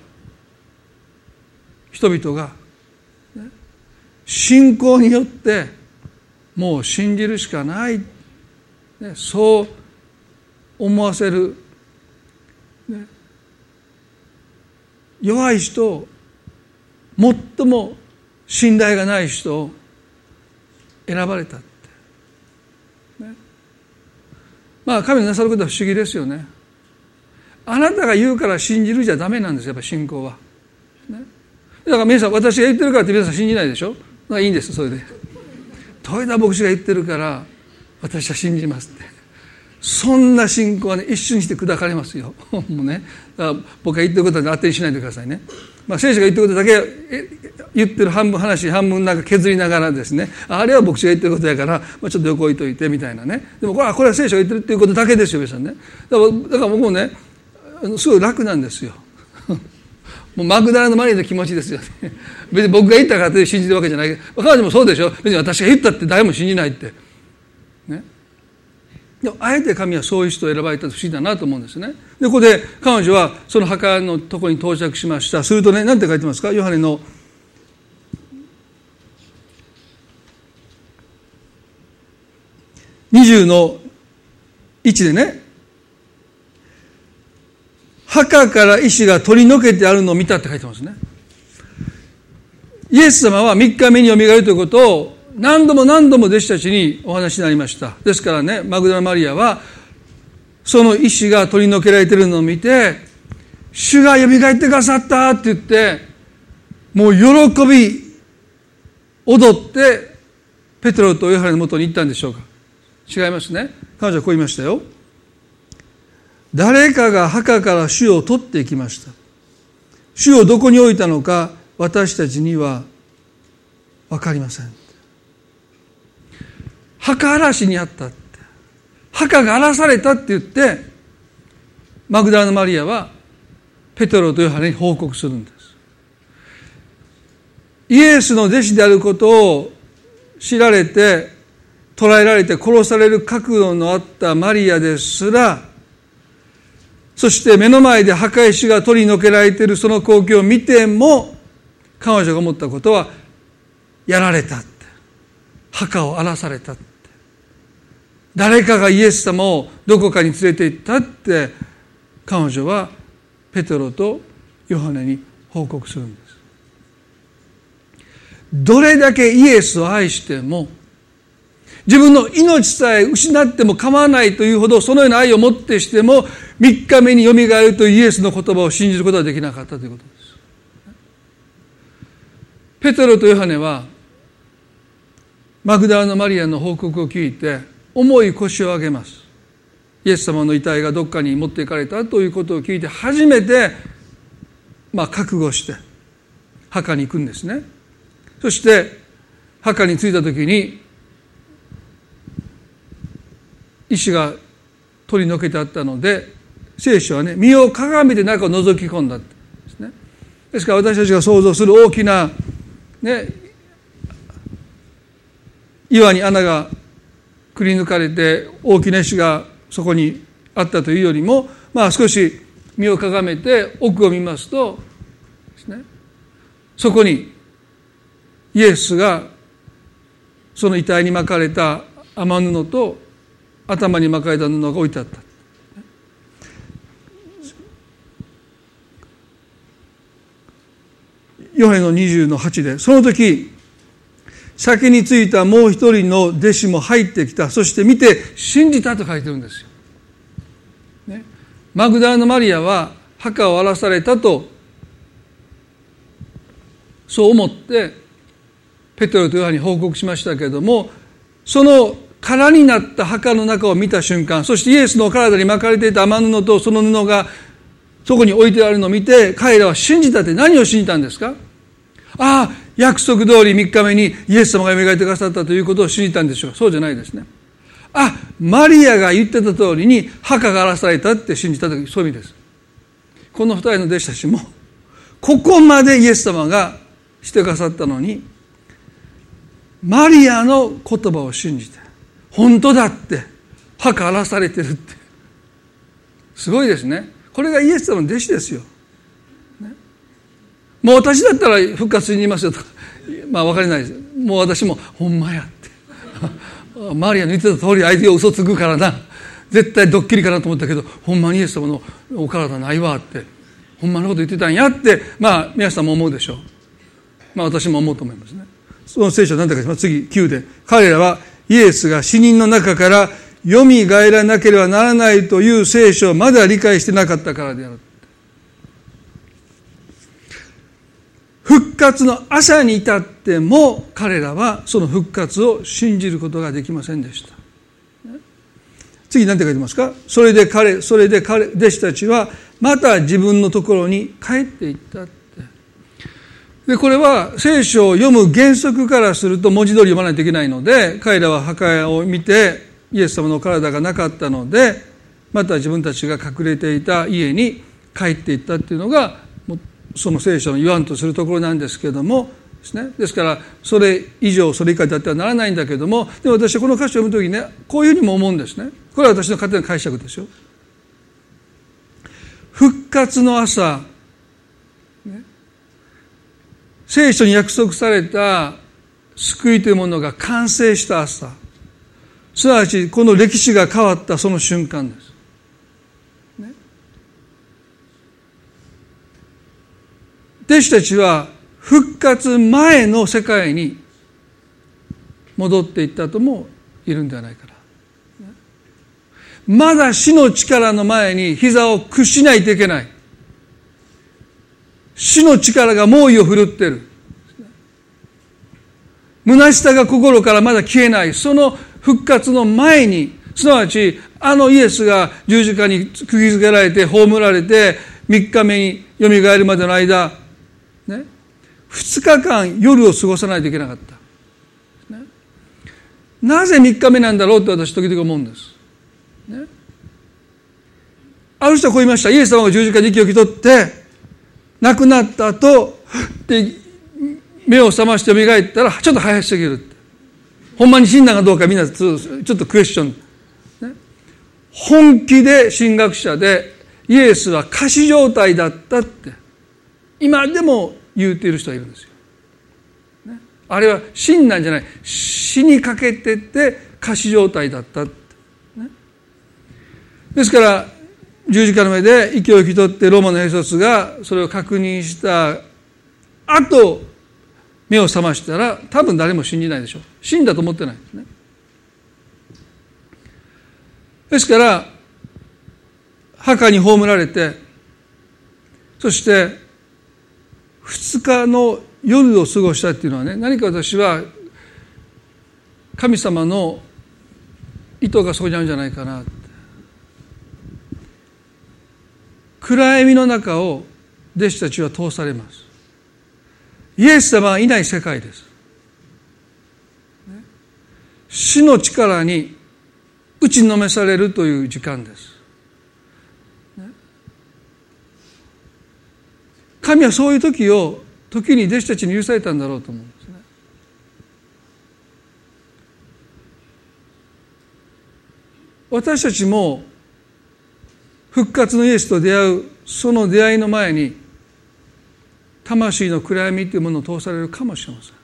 人々が信仰によってもう信じるしかない、ね、そう思わせる、ね、弱い人最も信頼がない人を選ばれたって、ね、まあ神のなさることは不思議ですよね。あなたが言うから信じるじゃダメなんですやっぱ信仰は、ね、だから皆さん私が言ってるからって皆さん信じないでしょ。まあいいんですそれで。豊田牧師が言ってるから私は信じますって。そんな信仰はね一瞬にして砕かれますよ。(laughs) もうね。僕が言ってることは当てにしないでくださいね、まあ、聖書が言ってることだけ言ってる半分話半分なんか削りながらですね。あれは牧師が言ってることやから、まあ、ちょっと横置いといてみたいなね。でもこれはこれは聖書が言ってるっていうことだけですよ皆さんね。だからだから僕もねすごい楽なんですよ。もうマグダラのマリアの気持ちですよ。ね (laughs) 別に僕が言ったからって信じるわけじゃない。けど彼女もそうでしょ。別に私が言ったって誰も信じないって。ね。でもあえて神はそういう人を選ばれたと不思議だなと思うんですね。でここで彼女はその墓のとこに到着しました。するとね何て書いてますか？ヨハネの20の1でね。墓から石が取り除けてあるのを見たって書いてますね。イエス様は3日目によみがえるということを何度も何度も弟子たちにお話になりました。ですからねマグダラマリアはその石が取り除けられてるのを見て主がよみがえってくださったって言ってもう喜び踊ってペテロとヨハネのもとに行ったんでしょうか。違いますね。彼女はこう言いましたよ。誰かが墓から主を取っていきました。主をどこに置いたのか私たちには分かりません。墓荒らしにあったって。墓が荒らされたって言ってマグダラのマリアはペテロとヨハネに報告するんです。イエスの弟子であることを知られて捕らえられて殺される覚悟のあったマリアですらそして目の前で墓石が取り除けられているその光景を見ても彼女が思ったことはやられたって。墓を荒らされたって。誰かがイエス様をどこかに連れて行ったって彼女はペテロとヨハネに報告するんです。どれだけイエスを愛しても自分の命さえ失っても構わないというほどそのような愛をもってしても3日目によみがえるというイエスの言葉を信じることはできなかったということです。ペテロとヨハネはマグダラのマリアの報告を聞いて重い腰を上げます。イエス様の遺体がどっかに持っていかれたということを聞いて初めてまあ覚悟して墓に行くんですね。そして墓に着いた時に石が取り除けてあったので聖書はね身を鏡で中を覗き込んだんですね。ですから私たちが想像する大きなね岩に穴がくり抜かれて大きな石がそこにあったというよりもまあ少し身をかがめて奥を見ますとですねそこにイエスがその遺体に巻かれた雨布と頭に巻かれた布が置いてあった。ヨヘの20の8でその時先についたもう一人の弟子も入ってきた。そして見て信じたと書いてるんですよ。ね、マグダラのマリアは墓を荒らされたとそう思ってペテロとヨハに報告しましたけれどもその空になった墓の中を見た瞬間そしてイエスの体に巻かれていた雨布とその布がそこに置いてあるのを見て彼らは信じたって何を信じたんですか？ああ約束通り3日目にイエス様が蘇ってくださったということを信じたんでしょう。そうじゃないですね。あマリアが言ってた通りに墓が荒らされたって信じた時そういう意味です。この二人の弟子たちもここまでイエス様がしてくださったのにマリアの言葉を信じて本当だって墓荒らされてるって。すごいですね。これがイエス様の弟子ですよ、ね、もう私だったら復活にいますよ。と (laughs) かまあ分かりないです。もう私もほんまやって。(laughs) マリアの言ってた通り相手が嘘つくからな。絶対ドッキリかなと思ったけどほんまにイエス様のお体ないわって。ほんまのこと言ってたんやって。まあ皆さんも思うでしょう。まあ私も思うと思いますね。その聖書は何て書いてます。次9で。彼らはイエスが死人の中からよみがえらなければならないという聖書をまだ理解してなかったからである。復活の朝に至っても彼らはその復活を信じることができませんでした。次何て書いてますか？それで彼それで彼弟子たちはまた自分のところに帰っていったでこれは聖書を読む原則からすると文字通り読まないといけないので彼らは墓屋を見てイエス様の体がなかったのでまた自分たちが隠れていた家に帰っていったっていうのがその聖書の言わんとするところなんですけどもですね。ですからそれ以上それ以下だってはならないんだけどもでも私はこの歌詞を読む時にねこういうふうにも思うんですね。これは私の勝手な解釈ですよ。復活の朝、聖書に約束された救いというものが完成した朝すなわちこの歴史が変わったその瞬間ですね弟子たちは復活前の世界に戻っていったともいるんではないかな。まだ死の力の前に膝を屈しないといけない。死の力が猛威を振るってる。虚しさが心からまだ消えない。その復活の前に、すなわち、あのイエスが十字架に釘付けられて、葬られて、3日目によみがえるまでの間、ね、2日間夜を過ごさないといけなかった、ね、なぜ3日目なんだろうって私時々思うんです、ね、ある人はこう言いました。イエス様が十字架に息を引き取って亡くなった後で目を覚まして蘇ったらちょっと早すぎるって。ほんまに死んだかどうかみんなちょっとクエスチョン、ね、本気で神学者でイエスは仮死状態だったって。今でも言うている人がいるんですよ。ね、あれは死んなんじゃない。死にかけてて仮死状態だった、ね、ですから十字架の上で息を引き取ってローマの兵卒がそれを確認した後目を覚ましたら多分誰も信じないでしょう。死んだと思ってないですね。ですから墓に葬られてそして2日の夜を過ごしたっていうのはね何か私は神様の意図がそこにあるんじゃないかな。暗闇の中を弟子たちは通されます。イエス様はいない世界です。死の力に打ちのめされるという時間です。神はそういう時を時に弟子たちに許されたんだろうと思うんですね。私たちも復活のイエスと出会うその出会いの前に魂の暗闇というものを通されるかもしれません。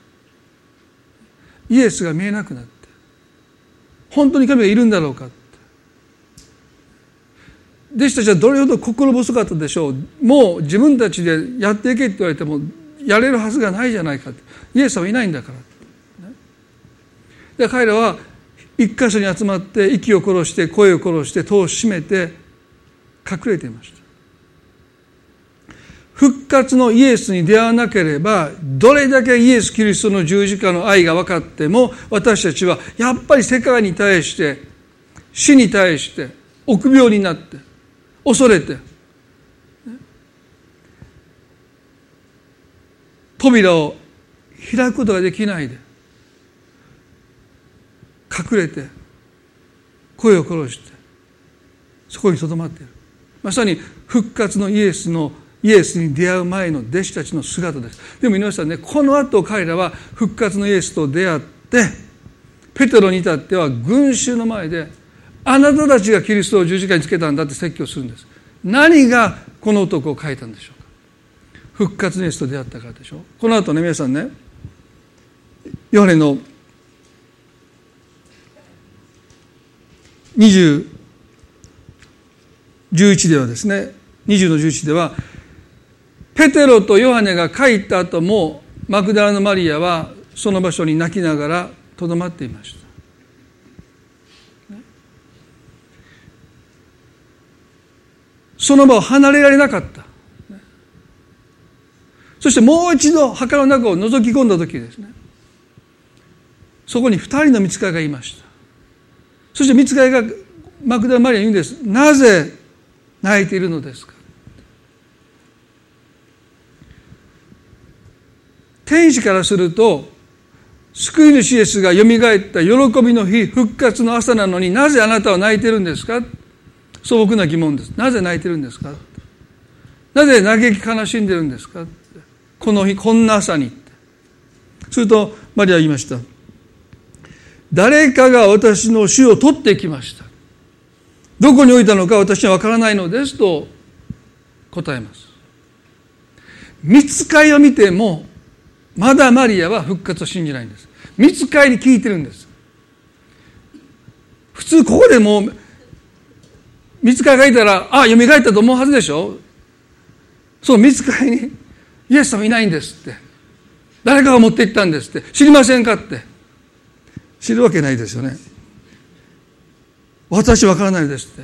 イエスが見えなくなって本当に神がいるんだろうか弟子たちはどれほど心細かったでしょう。もう自分たちでやっていけって言われてもやれるはずがないじゃないかイエスはいないんだから、で彼らは一箇所に集まって息を殺して声を殺して戸を閉めて隠れていました。復活のイエスに出会わなければどれだけイエス・キリストの十字架の愛が分かっても私たちはやっぱり世界に対して死に対して臆病になって恐れて扉を開くことができないで隠れて声を殺してそこにとどまっている。まさに復活のイエスのイエスに出会う前の弟子たちの姿です。でも皆さんねこの後彼らは復活のイエスと出会ってペテロに至っては群衆の前であなたたちがキリストを十字架につけたんだって説教するんです。何がこの男を書いたんでしょうか？復活ネスと出会ったからでしょう？この後ね皆さんねヨハネの20 11ではですね20の11ではペテロとヨハネが帰った後もマクダラのマリアはその場所に泣きながらとどまっていました。その場を離れられなかった。そしてもう一度墓の中を覗き込んだ時ですね。そこに2人の見つかりがいました。そして見つかりがマクダマリアに言うんです。なぜ泣いているのですか？天使からすると救い主イエスがよみがえった喜びの日復活の朝なのになぜあなたは泣いてるんですか？素朴な疑問です。なぜ泣いてるんですか？なぜ嘆き悲しんでるんですか？この日こんな朝に。するとマリアは言いました。誰かが私の死を取ってきました。どこに置いたのか私は分からないのですと答えます。見つかりを見てもまだマリアは復活を信じないんです。見つかりに聞いてるんです。普通ここでもう見つかりがいたらあ蘇ったと思うはずでしょ。そう見つかりにイエス様いないんですって。誰かが持って行ったんですって。知りませんかって。知るわけないですよね。私わからないですって。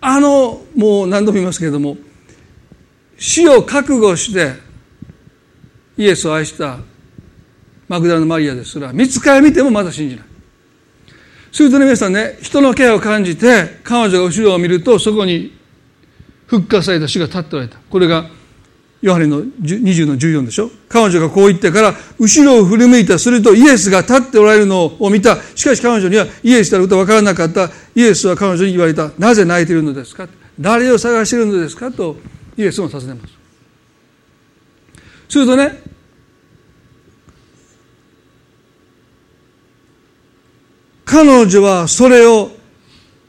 あのもう何度も言いますけれども死を覚悟してイエスを愛したマグダラのマリアですら見つかり見てもまだ信じない。するとね皆さんね人の気配を感じて彼女が後ろを見るとそこに復活された死が立っておられた。これがヨハネの20の14でしょ？彼女がこう言ってから後ろを振り向いたするとイエスが立っておられるのを見た。しかし彼女にはイエスたることは分からなかった。イエスは彼女に言われた。なぜ泣いているのですか？誰を探しているのですか？とイエスも尋ねます。するとね彼女はそれを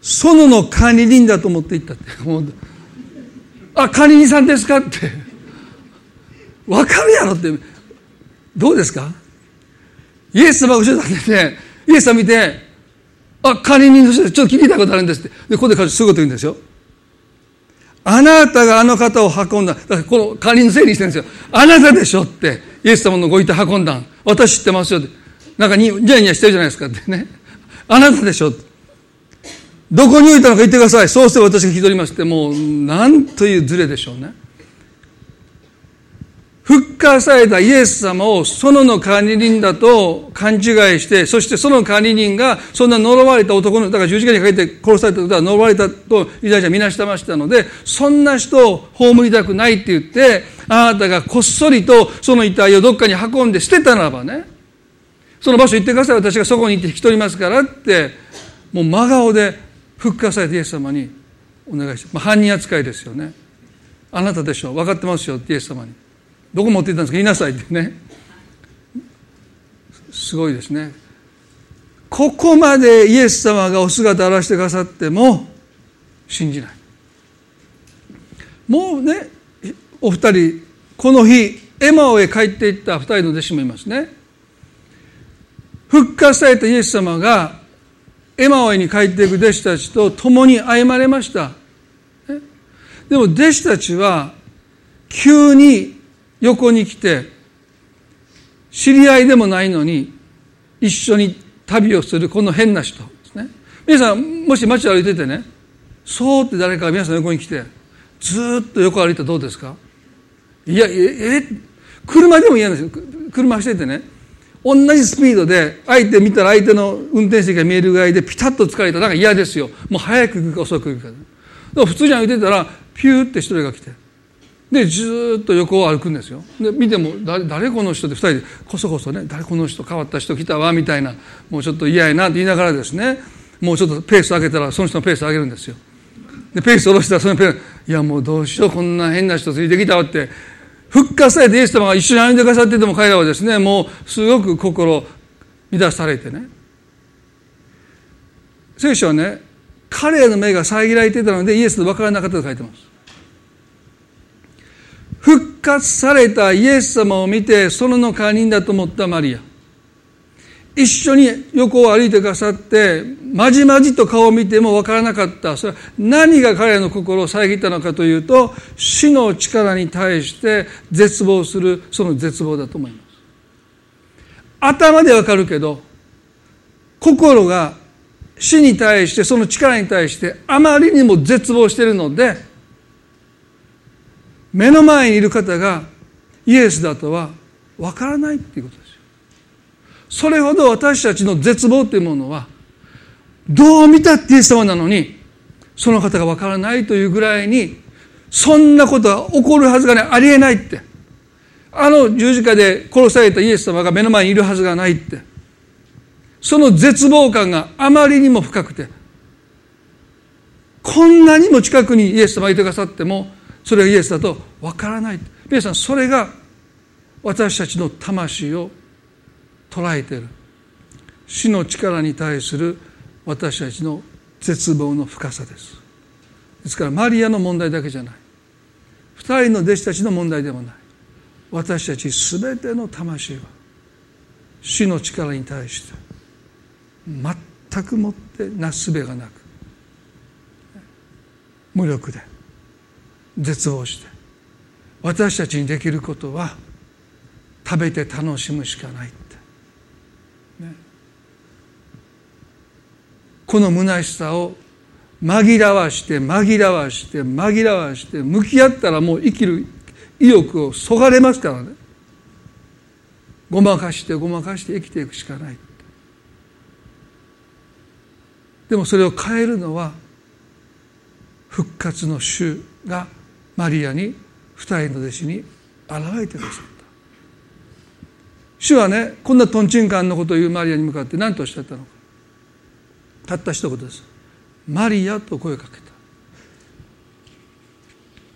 園の管理人だと思っていったって。(laughs) あ管理人さんですか？って。分かるやろって。どうですか？イエス様が後ろ立っててイエス様見てあ管理人の人でちょっと聞きたいことあるんですって。でここで彼女すぐと言うんですよ。あなたがあの方を運んだ。だからこの管理のせいにしてるんですよ。あなたでしょって。イエス様のご遺体運んだん。私知ってますよって。なんかにニヤニヤしてるじゃないですかってね。あなたでしょって。どこに置いたのか言ってください。そうして私が引き取りますって。もうなんというズレでしょうね。復活されたイエス様を園の管理人だと勘違いして、そしてその管理人がそんな呪われた男の、だから十字架にかけて殺されたことは呪われたとユダヤ人はみなしてましたので、そんな人を葬りたくないって言って、あなたがこっそりとその遺体をどっかに運んで捨てたならばね、その場所行ってください。私がそこに行って引き取りますからって、もう真顔で復活されたイエス様にお願いして、まあ、犯人扱いですよね。あなたでしょう。分かってますよってイエス様に。どこ持っていったんですか？言いなさいってね。すごいですね。ここまでイエス様がお姿を現してくださっても信じない。もうねお二人この日エマオへ帰っていった二人の弟子もいますね。復活されたイエス様がエマオへに帰っていく弟子たちと共に歩まれました。でも弟子たちは急に横に来て知り合いでもないのに一緒に旅をするこの変な人。ですね。皆さんもし街を歩いててねそうって誰かが皆さん横に来てずっと横歩いたらどうですか？いやええ車でも嫌なんですよ。車走っててね同じスピードで相手見たら相手の運転席が見えるぐらいでピタッと疲れた。らなんか嫌ですよ。もう早く行くか遅く行くかだから普通に歩いてたらピューって一人が来てでずっと横を歩くんですよ。で見ても誰この人って2人でこそこそね誰この人変わった人来たわみたいなもうちょっと嫌やなって言いながらですねもうちょっとペース上げたらその人のペース上げるんですよ。でペース下ろしたらそのペースいやもうどうしようこんな変な人ついてきたわって復活されてイエス様が一緒に歩んでくださってても彼らはですねもうすごく心乱されてね。聖書はね彼らの目が遮られていたのでイエスと分からなかったと書いてます。復活されたイエス様を見てそのの管理人だと思ったマリア。一緒に横を歩いてくださってまじまじと顔を見ても分からなかった。それは何が彼の心を遮ったのかというと死の力に対して絶望するその絶望だと思います。頭でわかるけど心が死に対してその力に対してあまりにも絶望しているので目の前にいる方がイエスだとはわからないっていうことですよ。それほど私たちの絶望というものはどう見たってイエス様なのにその方がわからないというぐらいにそんなことは起こるはずがない。ありえないって。あの十字架で殺されたイエス様が目の前にいるはずがないって。その絶望感があまりにも深くてこんなにも近くにイエス様がいてくださってもそれがイエスだとわからない。皆さんそれが私たちの魂を捉えてる。死の力に対する私たちの絶望の深さです。ですからマリアの問題だけじゃない。二人の弟子たちの問題でもない。私たち全ての魂は死の力に対して全くもってなすすべがなく無力で絶望して私たちにできることは食べて楽しむしかないって、ね、この虚しさを紛らわして紛らわして紛らわして向き合ったらもう生きる意欲をそがれますからね。ごまかしてごまかして生きていくしかないでもそれを変えるのは復活の主がマリアに二人の弟子に現れてくださった。主はねこんなとんちんかんのことを言うマリアに向かって何とおっしゃったのか。たった一言です。マリアと声をかけた。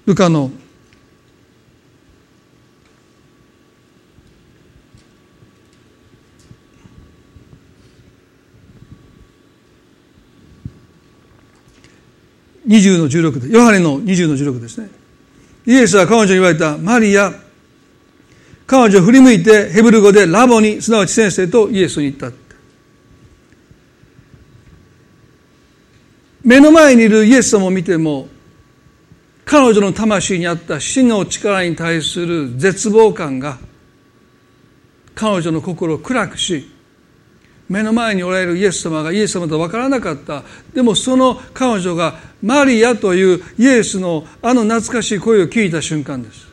ルカの20の16でヨハネの20の16ですね。イエスは彼女に言われた。マリア彼女を振り向いてヘブル語でラボにすなわち先生とイエスに言った。目の前にいるイエス様を見ても彼女の魂にあった死の力に対する絶望感が彼女の心を暗くし目の前におられるイエス様がイエス様と分からなかった。でもその彼女がマリアというイエスのあの懐かしい声を聞いた瞬間です。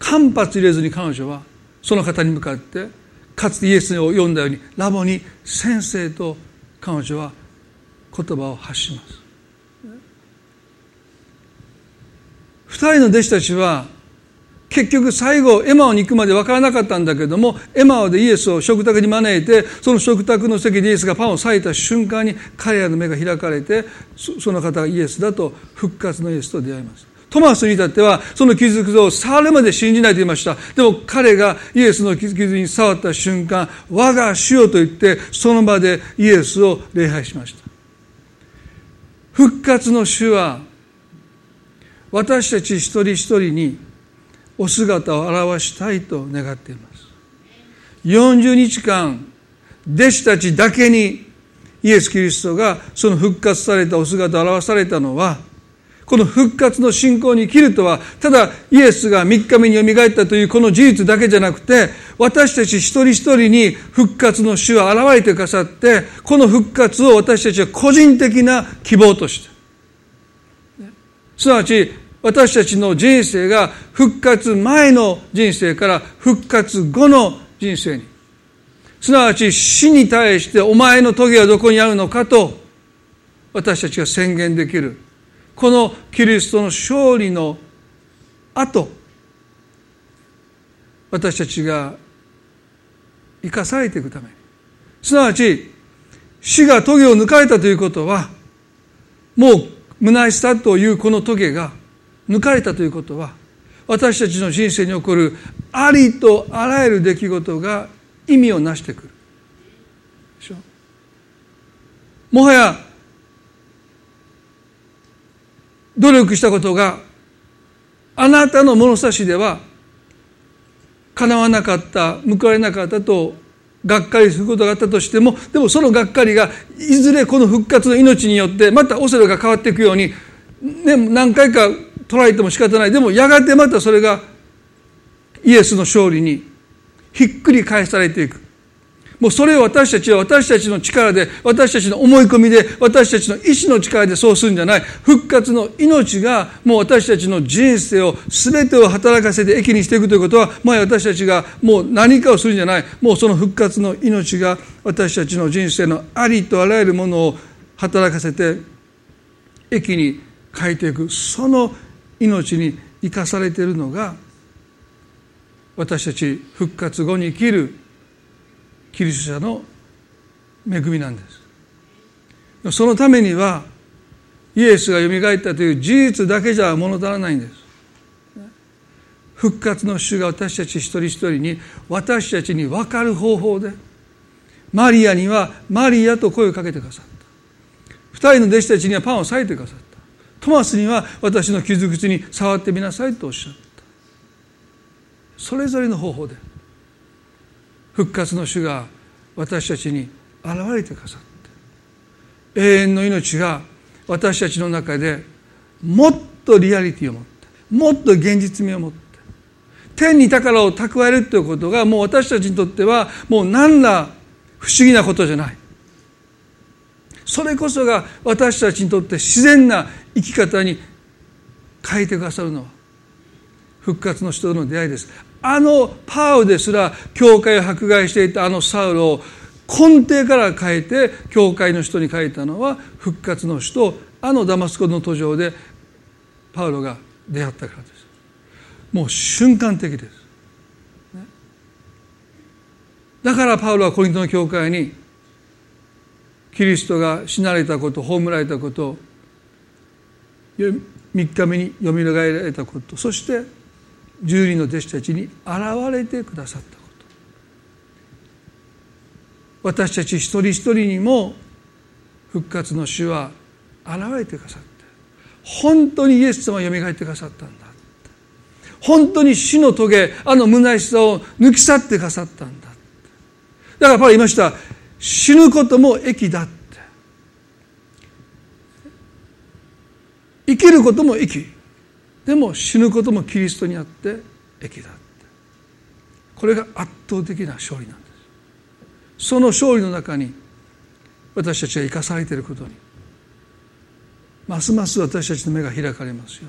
間髪入れずに彼女はその方に向かってかつてイエスを読んだようにラボに先生と彼女は言葉を発します。二人の弟子たちは結局最後エマオに行くまで分からなかったんだけどもエマオでイエスを食卓に招いてその食卓の席でイエスがパンを裂いた瞬間に彼らの目が開かれてその方がイエスだと復活のイエスと出会います。トマスに至ってはその傷傷を触るまで信じないと言いました。でも彼がイエスの傷に触った瞬間我が主よと言ってその場でイエスを礼拝しました。復活の主は私たち一人一人にお姿を表したいと願っています。40日間弟子たちだけにイエス・キリストがその復活されたお姿を表されたのはこの復活の信仰に生きるとはただイエスが3日目によみがえったというこの事実だけじゃなくて私たち一人一人に復活の主は現れてくださってこの復活を私たちは個人的な希望として。すなわち私たちの人生が復活前の人生から復活後の人生に。すなわち死に対してお前の棘はどこにあるのかと私たちが宣言できる。このキリストの勝利の後私たちが生かされていくために。すなわち死が棘を抜かれたということはもう虚しさというこの棘が抜かれたということは私たちの人生に起こるありとあらゆる出来事が意味をなしてくる。もはや努力したことがあなたの物差しでは叶わなかった報われなかったとがっかりすることがあったとしてもでもそのがっかりがいずれこの復活の命によってまたオセロが変わっていくように、ね、何回か捉えても仕方ない。でもやがてまたそれがイエスの勝利にひっくり返されていく。もうそれを私たちは私たちの力で私たちの思い込みで私たちの意志の力でそうするんじゃない。復活の命がもう私たちの人生を全てを働かせて益にしていくということは前私たちがもう何かをするんじゃない。もうその復活の命が私たちの人生のありとあらゆるものを働かせて益に変えていく。その命に生かされているのが私たち復活後に生きるキリスト者の恵みなんです。そのためにはイエスがよみがえったという事実だけじゃ物足らないんです。復活の主が私たち一人一人に私たちに分かる方法でマリアにはマリアと声をかけてくださった。二人の弟子たちにはパンを裂いてくださった。トマスには私の傷口に触ってみなさいとおっしゃった。それぞれの方法で復活の主が私たちに現れてくださって永遠の命が私たちの中でもっとリアリティを持ってもっと現実味を持って天に宝を蓄えるということがもう私たちにとってはもう何ら不思議なことじゃない。それこそが私たちにとって自然な生き方に変えてくださるのは復活の人との出会いです。あのパウですら教会を迫害していたあのサウルを根底から変えて教会の人に変えたのは復活の人あのダマスコの途上でパウロが出会ったからです。もう瞬間的です、だからパウロはコリントの教会にキリストが死なれたこと葬られたこと3日目によみがえられたことそして十人の弟子たちに現れてくださったこと。私たち一人一人にも復活の主は現れてくださって本当にイエス様はよみがえってくださったんだ。本当に死の棘あの虚しさを抜き去ってくださったんだ。だからパウロ言いました。死ぬことも益だって。生きることも益。でも死ぬこともキリストにあって益だって。これが圧倒的な勝利なんです。その勝利の中に私たちが生かされていることにますます私たちの目が開かれますよ。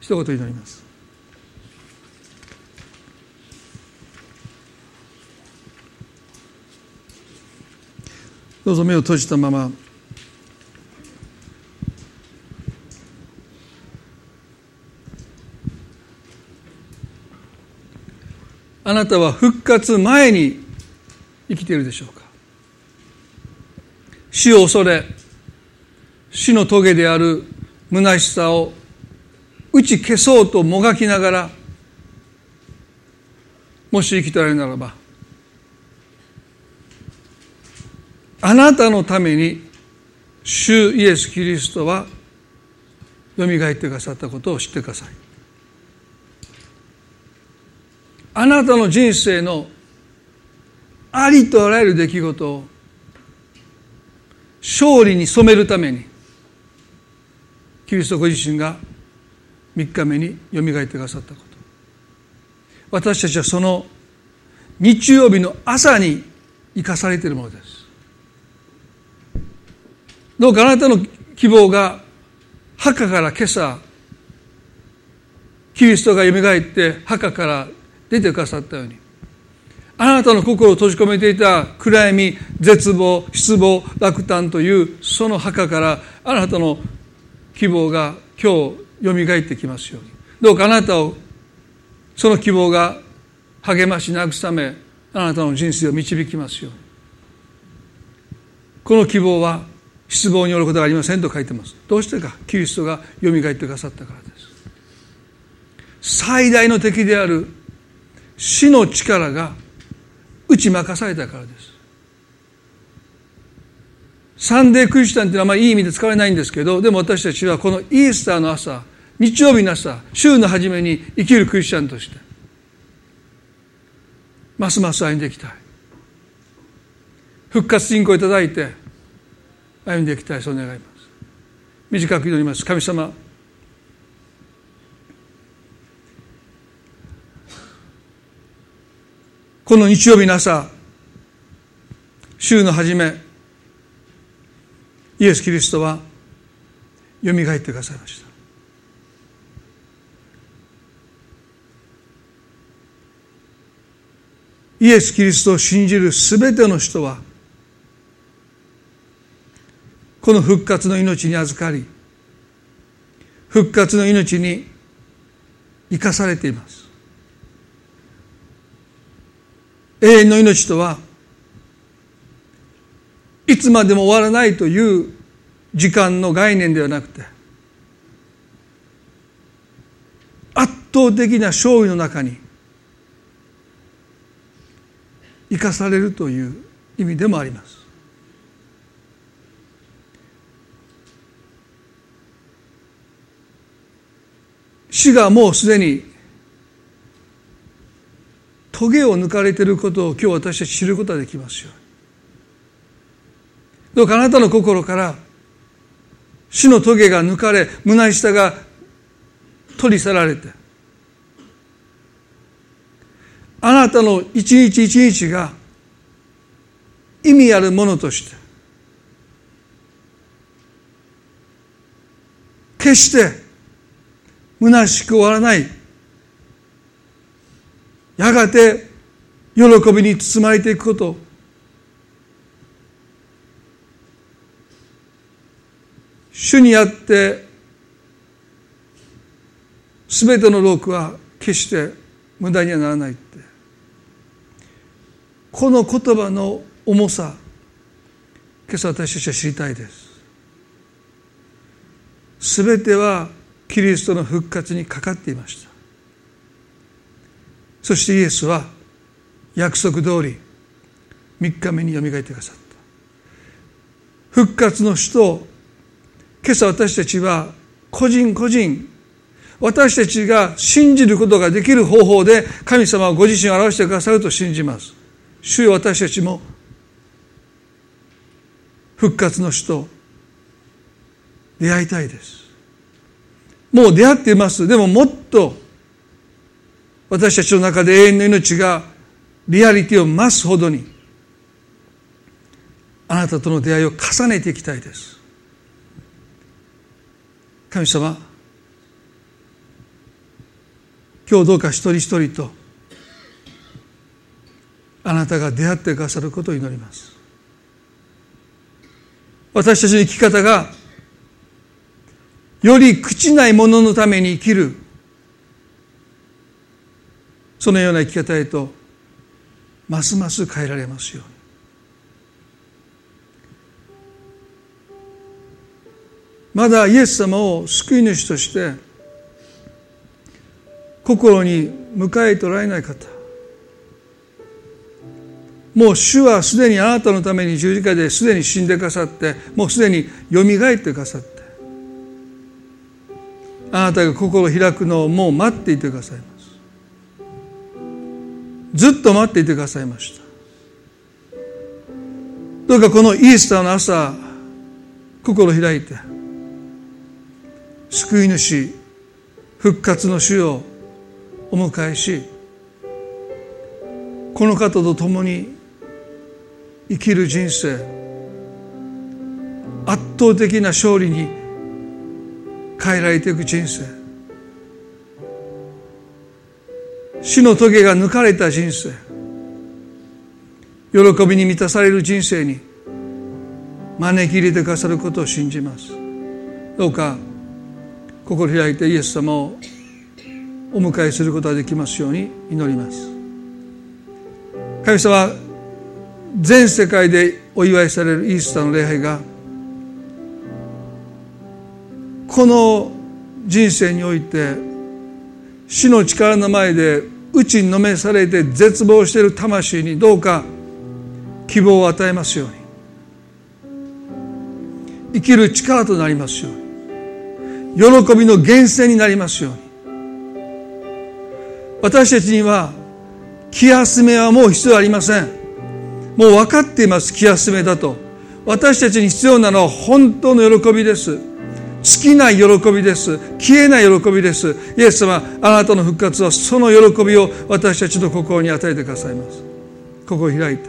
一言祈ります。どうぞ目を閉じたまま。あなたは復活前に生きているでしょうか？死を恐れ死の棘である虚しさを打ち消そうともがきながらもし生きてられるならばあなたのために主イエス・キリストはよみがえってくださったことを知ってください。あなたの人生のありとあらゆる出来事を勝利に染めるためにキリストご自身が3日目によみがえってくださったこと。私たちはその日曜日の朝に生かされているものです。どうかあなたの希望が墓から今朝キリストがよみがえって墓から出てくださったように。あなたの心を閉じ込めていた暗闇絶望失望落胆というその墓からあなたの希望が今日よみがえってきますように。どうかあなたをその希望が励まし慰めあなたの人生を導きますように。この希望は失望によることがありませんと書いてます。どうしてか。キリストがよみがえってくださったからです。最大の敵である死の力が打ち負かされたからです。サンデークリスチャンっていうのはあまあいい意味で使われないんですけどでも私たちはこのイースターの朝日曜日の朝週の初めに生きるクリスチャンとしてますます歩んでいきたい。復活信仰をいただいて歩んでいきたいそう願います。短く祈ります。神様この日曜日の朝週の初めイエス・キリストはよみがえってくださいました。イエス・キリストを信じるすべての人はこの復活の命に預かり復活の命に生かされています。永遠の命とはいつまでも終わらないという時間の概念ではなくて圧倒的な勝利の中に生かされるという意味でもあります。死がもうすでに棘を抜かれていることを今日私たち知ることができますよどうかあなたの心から死の棘が抜かれ胸下が取り去られてあなたの一日一日が意味あるものとして決して虚しく終わらない。やがて喜びに包まれていくこと。主にあって全ての労苦は決して無駄にはならないって。この言葉の重さ今朝私たちは知りたいです。全てはキリストの復活にかかっていました。そしてイエスは約束通り3日目によみがえってくださった。復活の主と今朝私たちは個人個人私たちが信じることができる方法で神様はご自身を表してくださると信じます。主よ私たちも復活の主と出会いたいです。もう出会っています。でももっと私たちの中で永遠の命がリアリティを増すほどにあなたとの出会いを重ねていきたいです。神様今日どうか一人一人とあなたが出会ってくださることを祈ります。私たちの生き方がより朽ちないもののために生きる。そのような生き方へとますます変えられますように。まだイエス様を救い主として心に迎えておられない方。もう主はすでにあなたのために十字架ですでに死んでくださってもうすでによみがえってくださってあなたが心を開くのをもう待っていてくださいます。ずっと待っていてくださいました。どうかこのイースターの朝心を開いて救い主復活の主をお迎えしこの方と共に生きる人生圧倒的な勝利に変えられていく人生。死の棘が抜かれた人生。喜びに満たされる人生に招き入れてくださることを信じます。どうか心開いてイエス様をお迎えすることができますように祈ります。神様全世界でお祝いされるイースターの礼拝がこの人生において死の力の前で打ちのめされて絶望している魂にどうか希望を与えますように。生きる力となりますように。喜びの源泉になりますように。私たちには気休めはもう必要ありません。もう分かっています気休めだと。私たちに必要なのは本当の喜びです。尽きな喜びです。消えない喜びです。イエス様あなたの復活はその喜びを私たちの心に与えてくださいます。心を開いて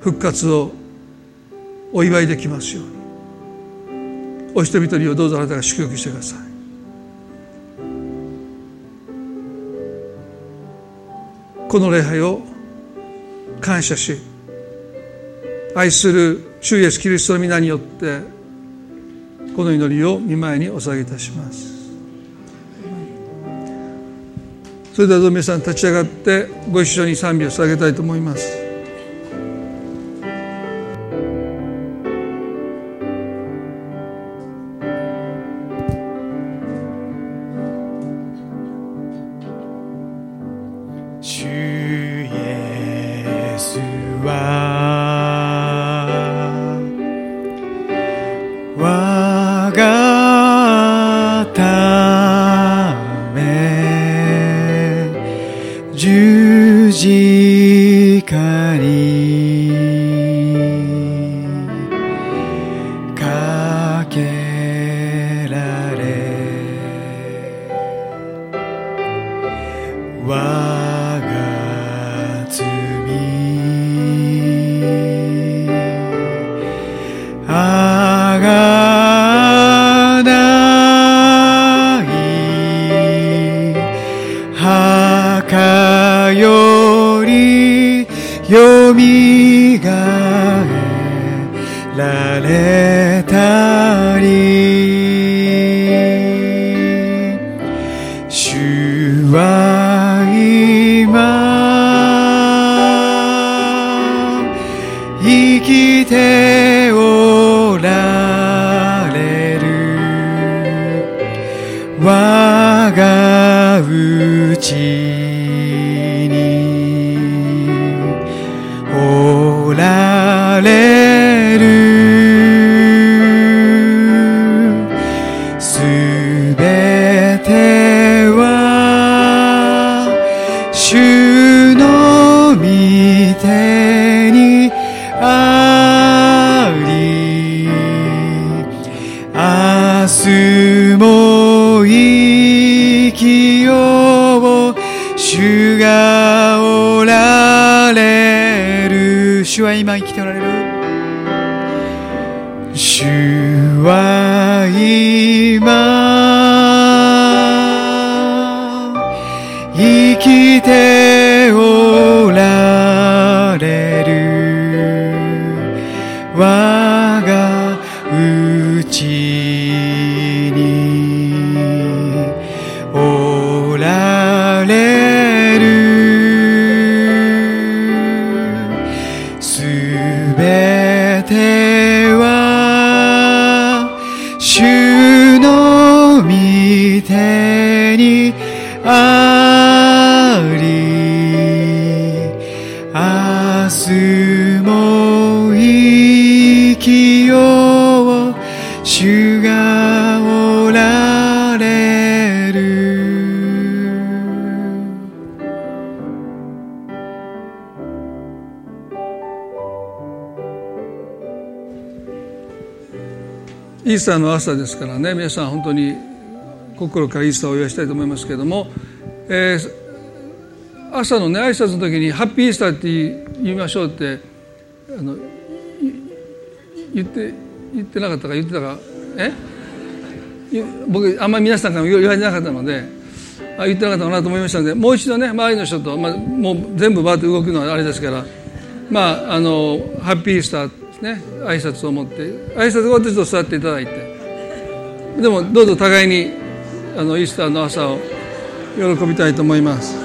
復活をお祝いできますように。お一人一人をどうぞあなたが祝福してください。この礼拝を感謝し愛する主イエスキリストの皆によってこの祈りを見前にお捧げいたします。それではどう皆さん立ち上がってご一緒に賛美を捧げたいと思います。今生きておられスターの朝ですからね皆さん本当に心からイースターをお祝いしたいと思いますけれども、えー、朝のね挨拶の時に「ハッピーイースター」って言いましょうってあの言って言ってなかったか言ってたかえ？僕あんまり皆さんから言われなかったのであ言ってなかったかなと思いましたのでもう一度ね周りの人と、まあ、もう全部バーって動くのはあれですからまああのハッピーイースターね。挨拶を持って挨拶終わってちょっと座っていただいて。でもどうぞ互いにあのイースターの朝を喜びたいと思います。